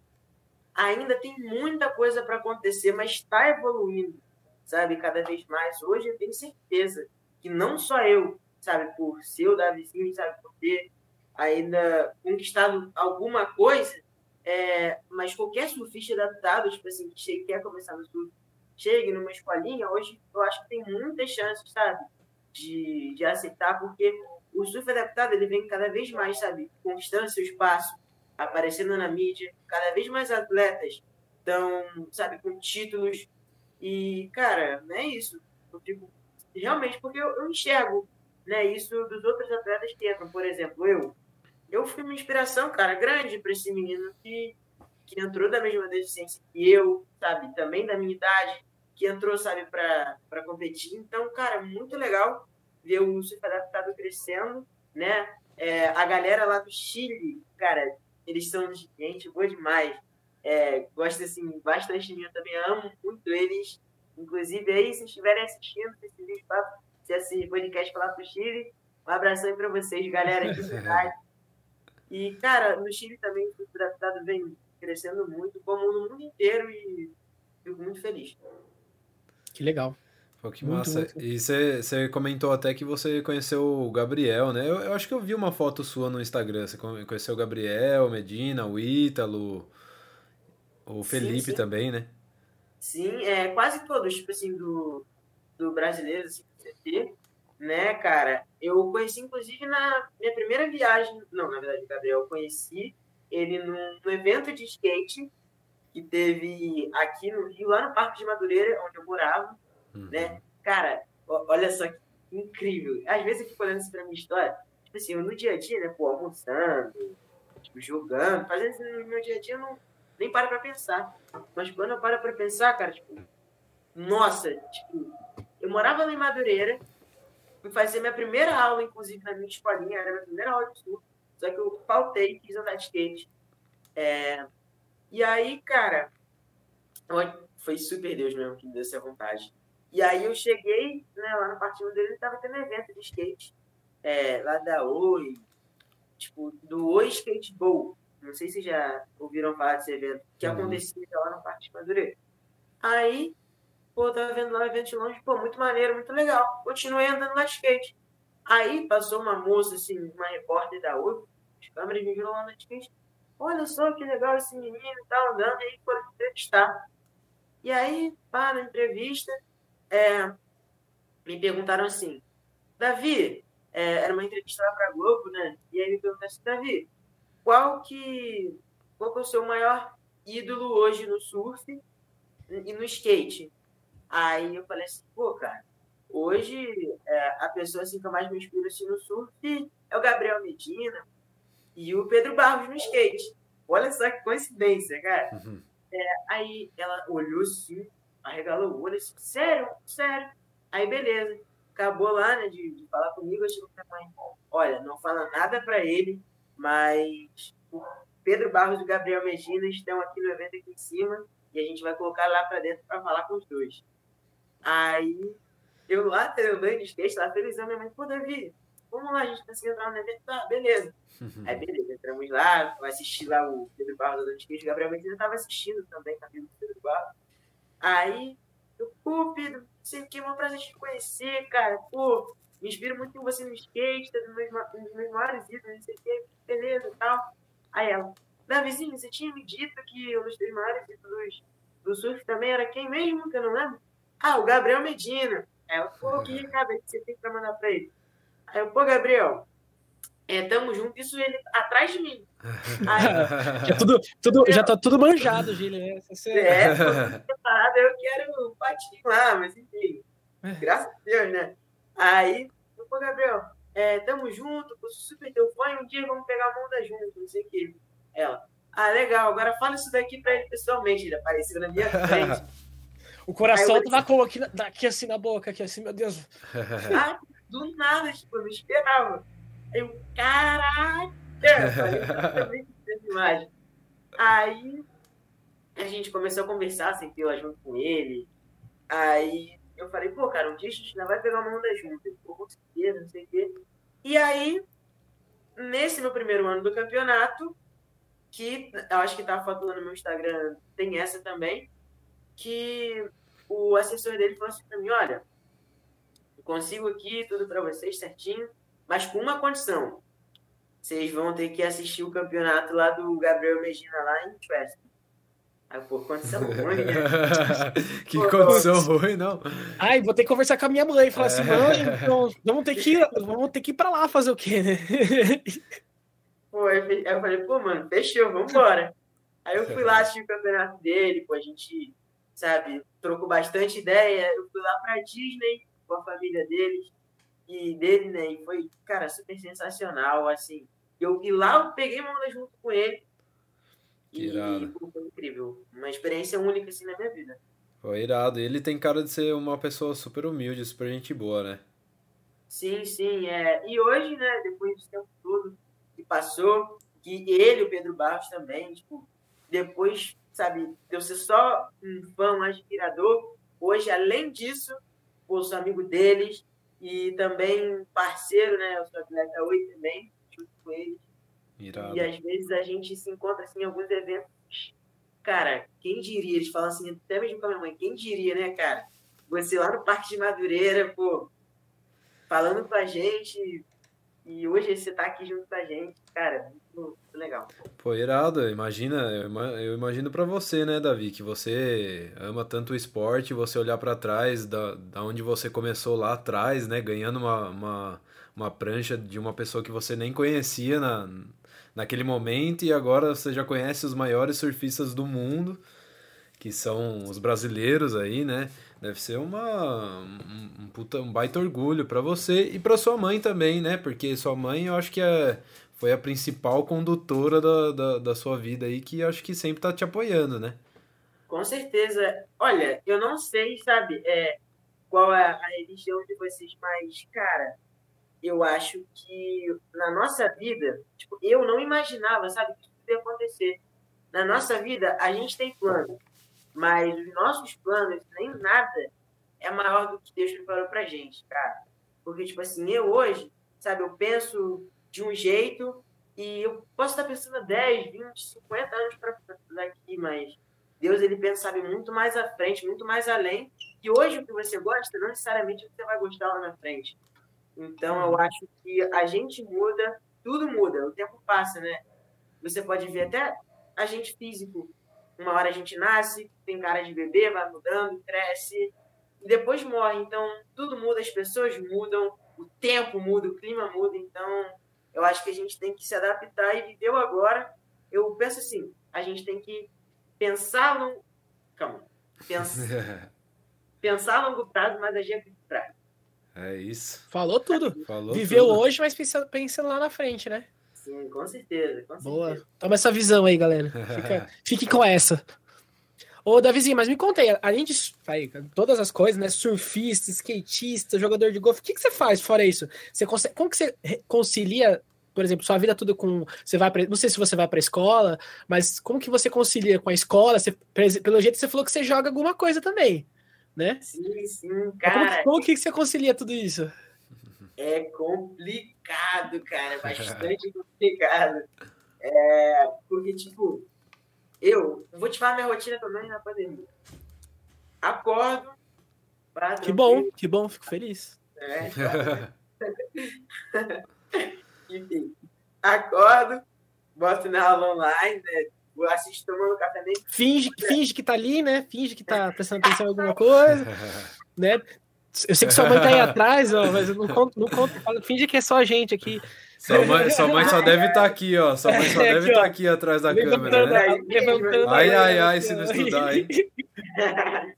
ainda tem muita coisa para acontecer, mas está evoluindo, sabe? Cada vez mais. Hoje eu tenho certeza que não só eu, sabe, por ser o Davizinho, sabe, por ter ainda conquistado alguma coisa, é, mas qualquer surfista adaptado, tipo assim, que quer começar no surf, chegue numa escolinha, hoje eu acho que tem muitas chances, sabe, de, de aceitar, porque o surf adaptado, ele vem cada vez mais, sabe, conquistando seu espaço, aparecendo na mídia, cada vez mais atletas estão, sabe, com títulos, e, cara, não é isso, eu fico, realmente, porque eu, eu enxergo, né, isso dos outros atletas que entram, por exemplo, eu, eu fui uma inspiração, cara, grande para esse menino que, que entrou da mesma deficiência que eu, sabe? Também da minha idade, que entrou, sabe, para competir. Então, cara, muito legal ver o surf adaptado crescendo, né? É, a galera lá do Chile, cara, eles são gente boa demais. É, gosto, assim, bastante de mim, eu também amo muito eles. Inclusive, aí, se estiverem assistindo esse vídeo, se esse podcast falar pro Chile, um abração aí pra vocês, galera, de verdade. *laughs* E, cara, no Chile também o adaptado vem crescendo muito, como no mundo inteiro, e fico muito feliz. Que legal. Pô, que muito, massa. Muito. E você comentou até que você conheceu o Gabriel, né? Eu, eu, acho que eu vi uma foto sua no Instagram. Você conheceu o Gabriel, Medina, o Ítalo, o Felipe sim, sim. também, né? Sim, é, quase todos, tipo assim, do, do brasileiro, assim, do né, cara? Eu conheci, inclusive, na minha primeira viagem. Não, na verdade, Gabriel, eu conheci ele num, num, evento de skate que teve aqui no Rio, lá no Parque de Madureira, onde eu morava, uhum. né? Cara, olha só que incrível. Às vezes eu fico olhando isso pra minha história, tipo assim, no dia a dia, né, pô, almoçando, tipo, jogando, fazendo isso no meu dia a dia, eu não nem paro pra pensar. Mas quando eu paro pra pensar, cara, tipo, nossa, tipo, eu morava lá em Madureira, fui fazer minha primeira aula, inclusive, na minha escolinha, era minha primeira aula de surf, só que eu faltei, quis andar de skate. É... E aí, cara, foi super Deus mesmo que me deu essa vontade. E aí eu cheguei, né, lá na partida dele, tava tendo evento de skate, é, lá da Oi, tipo, do Oi Skate Bowl. Não sei se já ouviram falar desse evento, que uhum. acontecia lá na parte de Madureira. Aí Pô, tava vendo lá o evento de longe, pô, muito maneiro, muito legal. Continuei andando de skate. Aí passou uma moça, assim, uma repórter da UF, as câmeras me viram lá na skate. Olha só que legal esse menino, tá andando, aí foram entrevistar. E aí, pá, na entrevista, é, me perguntaram assim, Davi, é, era uma entrevista lá pra Globo, né? E aí me perguntaram assim, Davi, qual que, qual que é o seu maior ídolo hoje no surf e no skate? Aí eu falei assim, pô, cara, hoje é, a pessoa assim, que eu mais me inspiro assim, no surf é o Gabriel Medina e o Pedro Barros no skate. Olha só que coincidência, cara. Uhum. É, aí ela olhou assim, arregalou o olho, assim, sério, sério. Aí beleza. Acabou lá, né, de, de falar comigo, eu chego pra mãe, olha, não fala nada para ele, mas o Pedro Barros e o Gabriel Medina estão aqui no evento aqui em cima e a gente vai colocar lá para dentro para falar com os dois. Aí, eu lá treinando de skate, lá felizão, minha mãe, pô, Davi, vamos lá, a gente conseguiu entrar no evento, tá, beleza. Uhum. Aí, beleza, entramos lá, assistir lá o Pedro Barros do skate, o Gabriel Medina tava assistindo também, tá vendo o Pedro Barros. Aí, eu, pô, Pedro, sei que, é um prazer te conhecer, cara, pô, me inspiro muito em você no skate, tá um dos meus maiores ídolos, não sei o que, beleza e tal. Aí ela, Davizinho, você tinha me dito que um dos teus maiores ídolos do surf também era quem mesmo, que eu não lembro? Ah, o Gabriel Medina. Aí eu, pô, que recado que você tem pra mandar pra ele? Aí eu, pô, Gabriel, é, tamo junto, isso ele atrás de mim. *laughs* Aí, já, tudo, tudo, já tá tudo manjado, Gílio. Né? Você... É, tô eu quero um patinho lá, mas enfim. Graças a Deus, né? Aí, pô, Gabriel, é, tamo junto, sou super teu fã, um dia vamos pegar a mão da junto, não sei o que. Ela, ah, legal, agora fala isso daqui pra ele pessoalmente. Ele apareceu na minha frente. *laughs* o coração eu... tava aqui, aqui assim na boca, aqui assim, meu Deus. *laughs* Ah, do nada, tipo, eu não esperava. Aí eu, caraca! Falei, imagem. Aí a gente começou a conversar, sentei lá junto com ele. Aí eu falei, pô, cara, um dia a gente ainda vai pegar uma onda junto. Ele falou, com certeza, não sei o quê. E aí, nesse meu primeiro ano do campeonato, que eu acho que tá falando no meu Instagram, tem essa também, que o assessor dele falou assim pra mim, olha, consigo aqui tudo para vocês certinho, mas com uma condição. Vocês vão ter que assistir o campeonato lá do Gabriel Medina lá em Twist. Aí, pô, condição *laughs* ruim, né? *laughs* que pô, condição pô. ruim, não. Ai, vou ter que conversar com a minha mãe e falar assim, mãe, então, vamos ter que ir, vamos ter que ir pra lá fazer o quê, né? Pô, aí eu falei, pô, mano, fechou, vambora. Aí eu fui lá *laughs* assistir o campeonato dele, pô, a gente, sabe, trocou bastante ideia. Eu fui lá pra Disney com a família deles e dele, né? E foi, cara, super sensacional, assim. Eu, e lá eu peguei uma onda junto com ele. Que irado. E foi incrível. Uma experiência única, assim, na minha vida. Foi irado. Ele tem cara de ser uma pessoa super humilde, super gente boa, né? Sim, sim. É. E hoje, né, depois desse tempo todo que passou, que ele, o Pedro Barros também, tipo, depois, sabe, de eu ser só um fã, um admirador, hoje, além disso, eu sou amigo deles, e também parceiro, né? Eu sou atleta 8 também, junto com eles. Irado. E às vezes a gente se encontra assim, em alguns eventos. Cara, quem diria? Eles falam assim, até mesmo com a minha mãe, quem diria, né, cara? Você lá no Parque de Madureira, pô, falando com a gente, e hoje você tá aqui junto com a gente, cara, muito, muito legal. Pô, irado, imagina, eu imagino para você, né, Davi, que você ama tanto o esporte, você olhar para trás da, da onde você começou lá atrás, né, ganhando uma, uma, uma prancha de uma pessoa que você nem conhecia na, naquele momento e agora você já conhece os maiores surfistas do mundo, que são os brasileiros aí, né? Deve ser uma um, puta, um baita orgulho para você e para sua mãe também, né? Porque sua mãe, eu acho que é, foi a principal condutora da, da, da sua vida aí, que acho que sempre tá te apoiando, né? Com certeza. Olha, eu não sei, sabe, é, qual é a religião de vocês, mas, cara, eu acho que na nossa vida, tipo, eu não imaginava, sabe, que isso ia acontecer. Na nossa vida, a gente tem plano. Mas os nossos planos, nem nada, é maior do que Deus preparou pra gente, cara. Porque, tipo assim, eu hoje, sabe, eu penso de um jeito e eu posso estar pensando 10, 20, 50 anos para daqui, mas Deus, ele pensa, sabe, muito mais à frente, muito mais além. E hoje o que você gosta, não necessariamente você vai gostar lá na frente. Então, eu acho que a gente muda, tudo muda, o tempo passa, né? Você pode ver até a gente físico uma hora a gente nasce, tem cara de bebê, vai mudando, cresce, e depois morre. Então, tudo muda, as pessoas mudam, o tempo muda, o clima muda. Então, eu acho que a gente tem que se adaptar e viver o agora. Eu penso assim, a gente tem que pensar no... Calma. *laughs* Pensa... pensar a longo prazo, mas agir. É isso. Falou tudo. *laughs* Falou Viveu tudo. hoje, mas pensando, pensando lá na frente, né? Sim, com certeza, com Boa. certeza. Toma essa visão aí, galera. Fica, *laughs* fique com essa. Ô, Davizinho, mas me conta aí, além de aí, todas as coisas, né? Surfista, skatista, jogador de golfe, o que, que você faz fora isso? Você consegue, como que você concilia, por exemplo, sua vida tudo com. Você vai pra, Não sei se você vai pra escola, mas como que você concilia com a escola? Você, pelo jeito, você falou que você joga alguma coisa também, né? Sim, sim, cara. Como, como que você concilia tudo isso? é complicado, cara, *laughs* bastante complicado. É, porque, tipo, eu vou te falar minha rotina também na pandemia. Acordo. Que bom, que bom, fico feliz. É. *laughs* Enfim, acordo, boto na aula online, né? Assisto tomando café nem. Finge, finge que tá ali, né? Finge que tá prestando atenção em alguma coisa, né? Eu sei que sua mãe tá aí *laughs* atrás, ó, mas eu não conto, não conto. Finge que é só a gente aqui. Sua mãe, sua mãe só deve estar tá aqui, ó. Sua mãe só é, deve estar tá aqui atrás da câmera, né? Ai, ai, ai, se não estudar, hein? *laughs*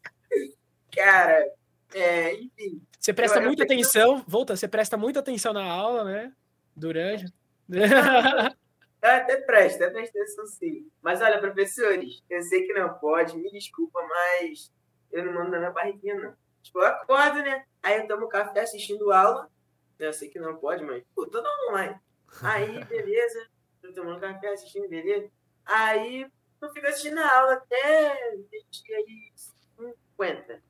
Cara, é, enfim, Você presta muita sei que atenção, volta, você presta muita atenção na aula, né? Durante. Eu até presto, até presto atenção sim. Mas olha, professores, eu sei que não pode, me desculpa, mas eu não mando na minha barriguinha, não. Tipo, eu acordo, né? Aí eu tomo café assistindo aula. Eu sei que não pode, mas, pô, dando online. Aí, *laughs* beleza. Tô tomando café, assistindo, beleza. Aí eu fico assistindo a aula até dia aí 50.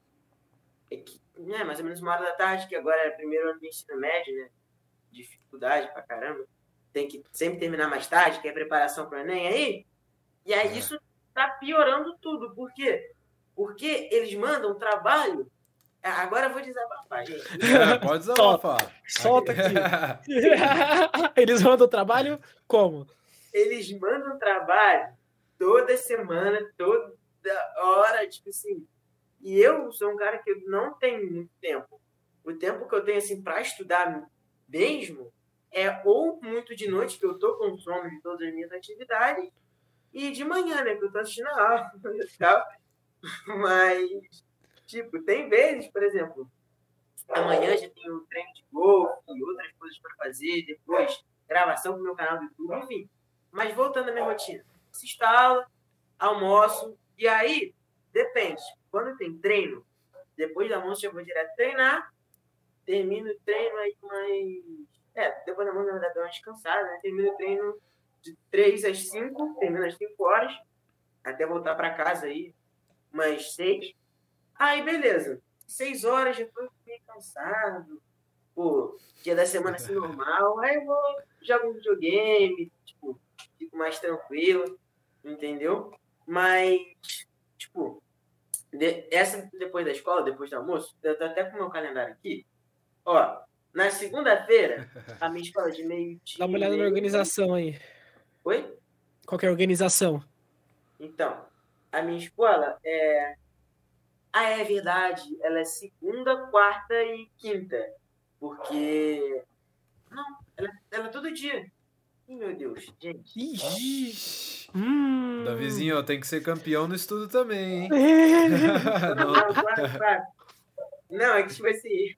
É que, né, mais ou menos uma hora da tarde, que agora é primeiro ano do ensino médio, né? Dificuldade pra caramba tem que sempre terminar mais tarde, que é preparação para o Enem aí. E aí É. isso tá piorando tudo. Por quê? Porque eles mandam trabalho. Ah, Agora eu vou desabafar, gente. É, pode desabafar. Solta aqui. *laughs* Eles mandam trabalho como? Eles mandam trabalho toda semana, toda hora, tipo assim. E eu sou um cara que eu não tenho muito tempo. O tempo que eu tenho assim para estudar mesmo é ou muito de noite, que eu tô com sono de todas as minhas atividades, e de manhã, né, que eu tô assistindo a aula *laughs* tal. Mas, tipo, tem vezes, por exemplo, amanhã já tenho treino de golfe e outras coisas para fazer, depois gravação pro meu canal do YouTube, enfim. Mas voltando à minha rotina, assisto a aula, almoço, e aí, depende. Quando tem treino, depois do almoço eu vou direto treinar, termino o treino aí mais. É, depois do almoço, na verdade, dou uma descansada, né? Termino o treino de 3 às 5, termino às 5 horas, até voltar para casa aí, umas 6. Aí, beleza. 6 horas, já tô meio cansado. Pô, dia da semana assim normal. Aí eu vou, jogo um videogame, tipo, fico mais tranquilo, entendeu? Mas, tipo, de- essa depois da escola, depois do almoço, eu tô até com o meu calendário aqui. Ó, na segunda-feira, a minha escola de meio-dia. Dá uma olhada na organização aí. Oi? Qual que é a organização? Então, a minha escola é. Ah, é verdade. Ela é segunda, quarta e quinta. Porque. Não, ela, ela é todo dia. Ih, meu Deus, gente. Ixi. Hum. Davizinho, ó, tem que ser campeão no estudo também, hein? *laughs* Não. Não, é que tipo assim.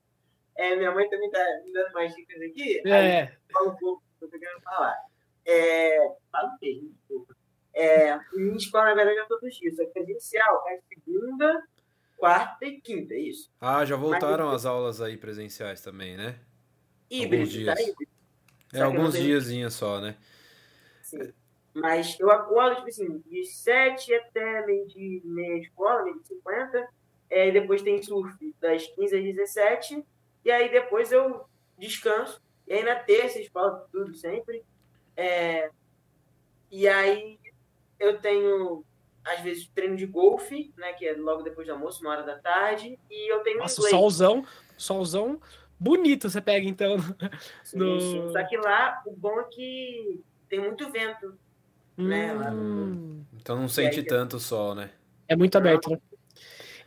É, minha mãe também tá me dando mais dicas aqui. É. fala um pouco do que eu tô querendo falar. É, fala o quê? É, minha escola, na verdade, é todos os dias. A presencial é segunda, quarta e quinta, é isso. Ah, já voltaram as aulas aí presenciais também, né? Híbrido, dias. tá híbrido. É alguns tenho- diazinhos só, né? Sim. Mas eu acordo, tipo assim, de 7 até meio de meia de escola, meio de 50. É, e depois tem surf das 15 às 17. E aí depois eu descanso. E aí na terça, escola, tudo sempre. É, e aí eu tenho, às vezes, treino de golfe, né? Que é logo depois do almoço, uma hora da tarde. E eu tenho Nossa, inglês. solzão. Solzão bonito você pega, então. Sim, no- sim. Só que lá, o bom é que tem muito vento. Né, lá Hum. Então não sente aí- tanto o sol, né? É muito aberto, né?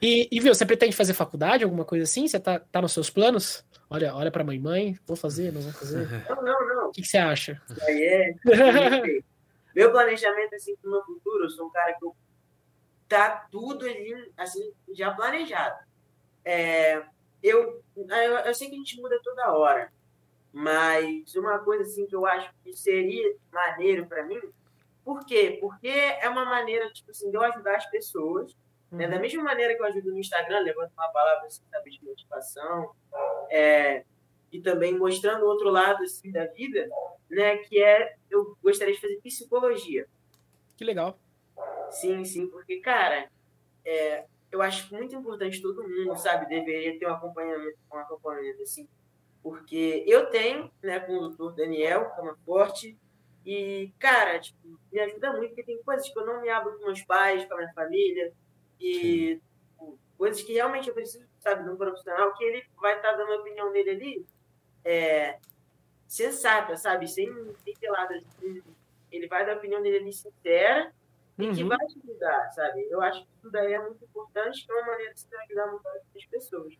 E, e viu, você pretende fazer faculdade, alguma coisa assim? Você tá, tá nos seus planos? Olha, olha pra mãe, mãe, vou fazer, não vou fazer? *laughs* Não, não, não. O que, que você acha? Aí é. *laughs* meu planejamento, assim, pro meu futuro, eu sou um cara que eu, tá tudo ali, assim, já planejado. É, eu, eu, eu sei que a gente muda toda hora, mas uma coisa, assim, que eu acho que seria maneiro para mim, por quê? Porque é uma maneira, tipo assim, de eu ajudar as pessoas, né? Da mesma maneira que eu ajudo no Instagram, levando uma palavra assim, sabe, de motivação, é, e também mostrando o outro lado assim, da vida, né? Que é, eu gostaria de fazer psicologia. Que legal. Sim, sim, porque, cara, é, eu acho muito importante todo mundo, sabe? Deveria ter um acompanhamento, um acompanhamento assim. Porque eu tenho, né, com o doutor Daniel Camaforte, e, cara, tipo, me ajuda muito, porque tem coisas que eu não me abro com meus pais, com a minha família, e coisas que realmente eu preciso, sabe, de um profissional, que ele vai estar dando a opinião dele ali, é, sensata, sabe? Sem, sem pelada. Ele vai dar a opinião dele ali sincera, e que Uhum. vai te ajudar, sabe? Eu acho que isso daí é muito importante, que é uma maneira de se ajudar muito as pessoas.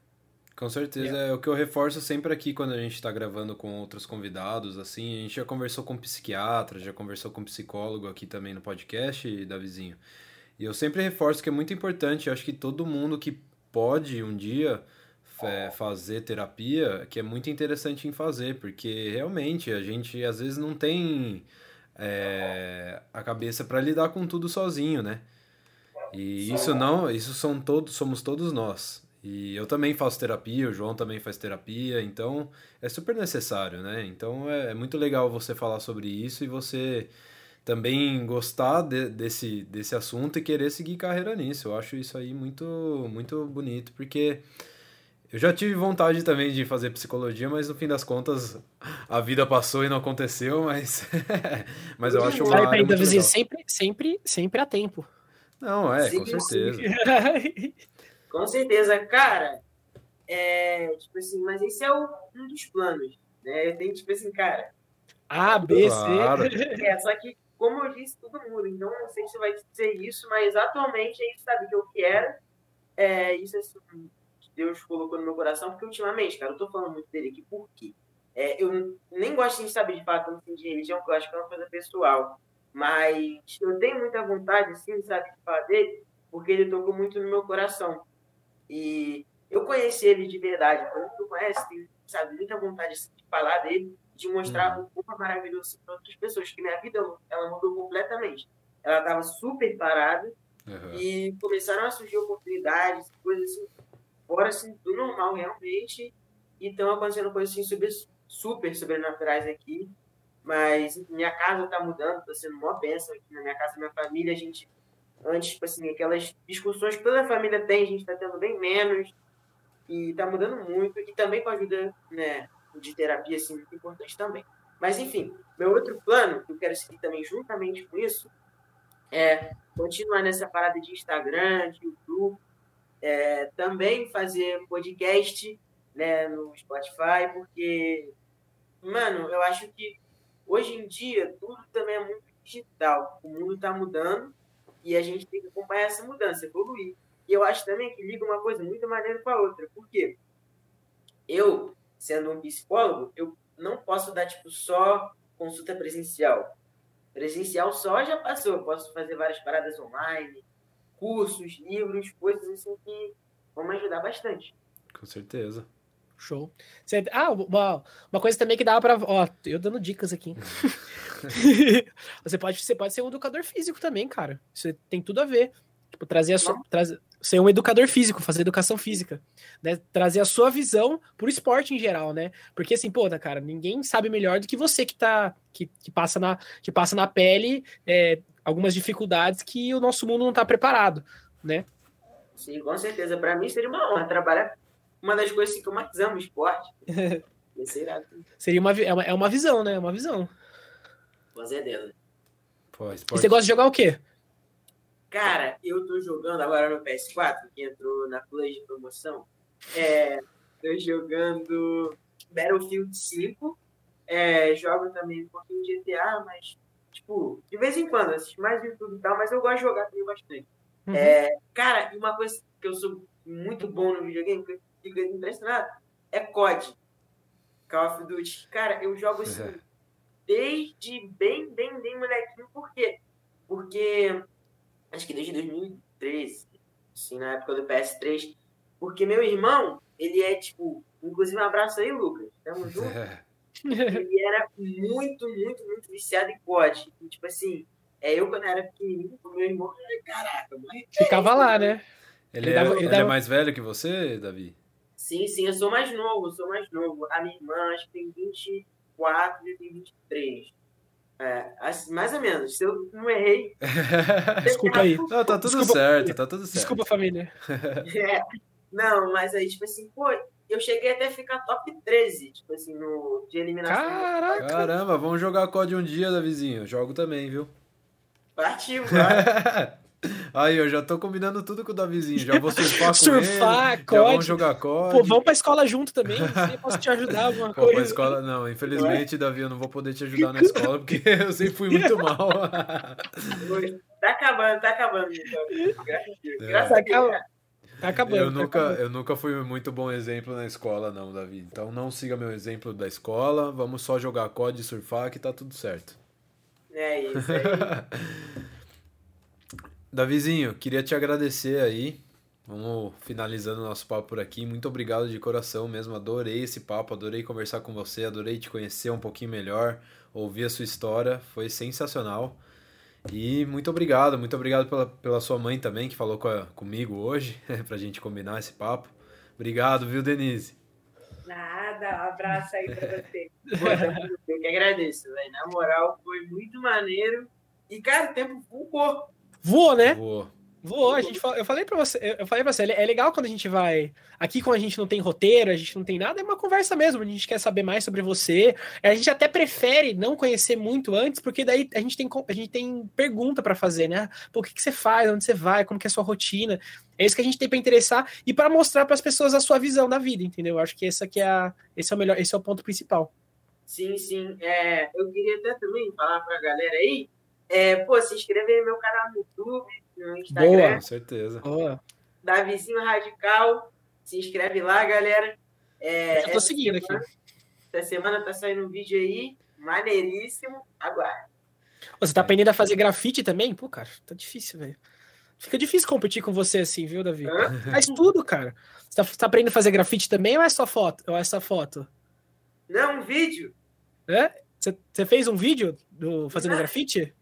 Com certeza, é o que eu reforço sempre aqui quando a gente está gravando com outros convidados, assim, a gente já conversou com psiquiatra, já conversou com psicólogo aqui também no podcast, Davizinho. E eu sempre reforço que é muito importante, acho que todo mundo que pode um dia é, fazer terapia que é muito interessante em fazer, porque realmente a gente às vezes não tem é, a cabeça para lidar com tudo sozinho, né? E isso não, isso são todos, somos todos nós. E eu também faço terapia, o João também faz terapia, então é super necessário, né? Então é, é muito legal você falar sobre isso e você também gostar de, desse, desse assunto e querer seguir carreira nisso. Eu acho isso aí muito, muito bonito, porque eu já tive vontade também de fazer psicologia, mas no fim das contas a vida passou e não aconteceu, mas, *laughs* mas eu acho uma Peraí, peraí, Davizinho, sempre, sempre, sempre há tempo. Não, é, Sim, com certeza. *laughs* Com certeza, cara. É, tipo assim, mas esse é o, um dos planos, né? Eu tenho, tipo assim, cara. A, B, Claro. C. *laughs* É, só que, como eu disse, tudo muda. Então, não sei se vai ser isso, mas atualmente é isso, sabe, que eu quero. É, isso é assim, que Deus colocou no meu coração, porque ultimamente, cara, eu tô falando muito dele aqui, por quê? É, eu nem gosto de saber de fato assim, de religião, porque eu acho que é uma coisa pessoal. Mas eu tenho muita vontade, assim, sabe, de falar dele, porque ele tocou muito no meu coração. E eu conheci ele de verdade. Quando tu conhece, tem, sabe, muita vontade assim, de falar dele, de mostrar o quão é maravilhoso para outras pessoas. Que minha vida, ela mudou completamente. Ela estava super parada Uhum. e começaram a surgir oportunidades, coisas assim, fora assim, do normal realmente. E estão acontecendo coisas assim, super, super sobrenaturais aqui. Mas minha casa está mudando, está sendo uma bênção aqui na minha casa, minha família, a gente antes, tipo assim, aquelas discussões que toda a família tem, a gente está tendo bem menos e está mudando muito e também com a ajuda, né, de terapia, assim, muito importante também. Mas, enfim, meu outro plano, que eu quero seguir também juntamente com isso, é continuar nessa parada de Instagram, de YouTube, é, também fazer podcast, né, no Spotify, porque, mano, eu acho que hoje em dia tudo também é muito digital. O mundo está mudando e a gente tem que acompanhar essa mudança, evoluir. E eu acho também que liga uma coisa muito maneira com a outra. Por quê? Eu, sendo um psicólogo, eu não posso dar, tipo, só consulta presencial. Presencial só já passou. Eu posso fazer várias paradas online, cursos, livros, coisas assim que vão me ajudar bastante. Com certeza. Show. Ah, uma, uma coisa também que dá pra. Ó, eu dando dicas aqui. *laughs* *laughs* você, pode, você pode ser um educador físico também, cara. Isso tem tudo a ver. Tipo, trazer a sua. Trazer, ser um educador físico, fazer educação física. Né? Trazer a sua visão pro esporte em geral, né? Porque assim, pô, né, cara, ninguém sabe melhor do que você que tá. que, que, passa, na, que passa na pele é, algumas dificuldades que o nosso mundo não tá preparado, né? Sim, com certeza. Para mim seria uma honra trabalhar. Uma das coisas que eu mais amo esporte. *laughs* Seria uma, é uma, é uma visão, né? É uma visão. Com certeza. Pô, E esporte... você gosta de jogar o quê? Cara, eu tô jogando agora no PS4, que entrou na Plus de promoção. É, tô jogando Battlefield 5. É, jogo também um pouquinho de GTA, mas, tipo, de vez em quando, assisto mais YouTube e tal, mas eu gosto de jogar também bastante. Uhum. É, cara, e uma coisa que eu sou muito bom no videogame, que eu fico impressionado, é COD. Call of Duty. Cara, eu jogo assim *laughs* desde bem, bem, bem molequinho. Por quê? Porque acho que desde 2013, assim, na época do PS3. Porque meu irmão, ele é tipo, inclusive um abraço aí, Lucas. Tamo *laughs* junto. É. Ele era muito, muito, muito viciado em COD. E, tipo assim, é, eu quando era pequenininho, o meu irmão, ai, caraca, mãe. Ficava lá, né? Ele, Ele é, dava- ele ele é dava- mais velho que você, Davi? Sim, sim, eu sou mais novo, eu sou mais novo. A minha irmã, acho que tem 24 e eu tenho 23. Mais ou menos. Se eu não errei. *laughs* Desculpa aí. Não, tá tudo Desculpa, certo, tá tudo certo. Desculpa, família. *laughs* É, não, mas aí, tipo assim, pô, eu cheguei até a ficar top 13, tipo assim, no, de eliminação. Caraca. Caramba, vamos jogar COD um dia, Davizinho. Jogo também, viu? Partiu, *laughs* cara. Aí, eu já tô combinando tudo com o Davizinho. Já vou surfar com Surfar, ele. Já vamos COD. jogar COD. Pô, vamos pra escola junto também. Sei, posso te ajudar alguma Pô, pra coisa. escola, não, infelizmente, Davi, eu não vou poder te ajudar na escola, porque *laughs* eu sempre fui muito mal. Tá acabando, tá acabando. Então. Graças a Deus. É. Graças a Deus. Tá acabando. Eu tá nunca, acabando. eu nunca fui muito bom exemplo na escola, não, Davi. Então não siga meu exemplo da escola, vamos só jogar COD e surfar que tá tudo certo. É isso aí. *laughs* Davizinho, queria te agradecer aí, Vamos finalizando o nosso papo por aqui. Muito obrigado de coração mesmo. Adorei esse papo, adorei conversar com você, adorei te conhecer um pouquinho melhor, ouvir a sua história. Foi sensacional. E muito obrigado, muito obrigado pela, pela sua mãe também, que falou com a, comigo hoje, *laughs* pra gente combinar esse papo. Obrigado, viu, Denise? Nada, um abraço aí pra você. *laughs* Eu que agradeço, velho. Na moral, foi muito maneiro. E, cara, o tempo voou. Voou, né? Voou. Voou, a gente, eu falei para você, eu falei para você, é legal quando a gente vai aqui, quando a gente não tem roteiro, a gente não tem nada, é uma conversa mesmo, a gente quer saber mais sobre você. A gente até prefere não conhecer muito antes, porque daí a gente tem, a gente tem pergunta para fazer, né? Por que, que você faz, onde você vai, como que é a sua rotina? É isso que a gente tem para interessar e para mostrar para as pessoas a sua visão da vida, entendeu? Eu acho que essa que é a, esse é o melhor, esse é o ponto principal. Sim, sim. É, eu queria até também falar para a galera aí, é, pô, se inscreve no meu canal no YouTube, no Instagram. Boa, com certeza. Boa. Davizinho Radical. Se inscreve lá, galera. É, Eu tô seguindo semana, aqui. Essa semana tá saindo um vídeo aí, maneiríssimo. Aguarde. Você tá aprendendo a fazer grafite também? Pô, cara, tá difícil, velho. Fica difícil competir com você assim, viu, Davi? Hã? Faz tudo, cara. Você tá, tá aprendendo a fazer grafite também ou é só foto? Ou é só foto? Não, um vídeo. É? Você, você fez um vídeo do fazendo Não. grafite?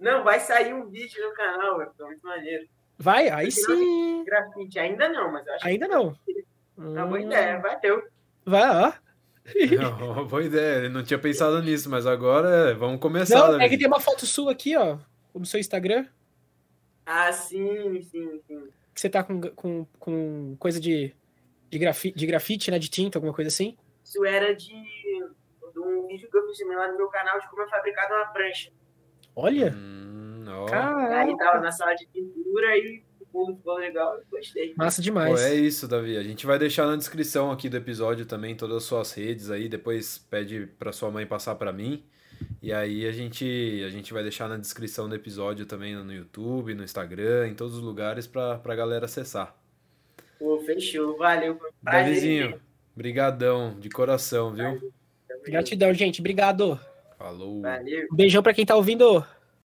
Não, vai sair um vídeo no canal. Tá muito maneiro. Vai, aí sim. Grafite, ainda não, mas acho Ainda não. que é uma boa Hum, ideia. Bateu. Vai, ó. É uma *laughs* boa ideia. Eu não tinha pensado nisso, mas agora é, vamos começar. Não, é que tem uma foto sua aqui, ó. No seu Instagram. Ah, sim, sim, sim. Que você tá com, com, com coisa de, de, grafite, de grafite, né? De tinta, alguma coisa assim. Isso era de, de um vídeo que eu fiz lá no meu canal de como é fabricada uma prancha. Olha. Hum, Caralho. tava na sala de pintura e ficou legal. Eu gostei. Massa Pô, demais. é isso, Davi. A gente vai deixar na descrição aqui do episódio também todas as suas redes aí. Depois pede pra sua mãe passar pra mim. E aí a gente, a gente vai deixar na descrição do episódio também no YouTube, no Instagram, em todos os lugares pra, pra galera acessar. Pô, fechou. Valeu. Prazer. Davizinho, brigadão, de coração, viu? Gratidão, gente. Obrigado. Falou. Valeu. Um beijão pra quem tá ouvindo.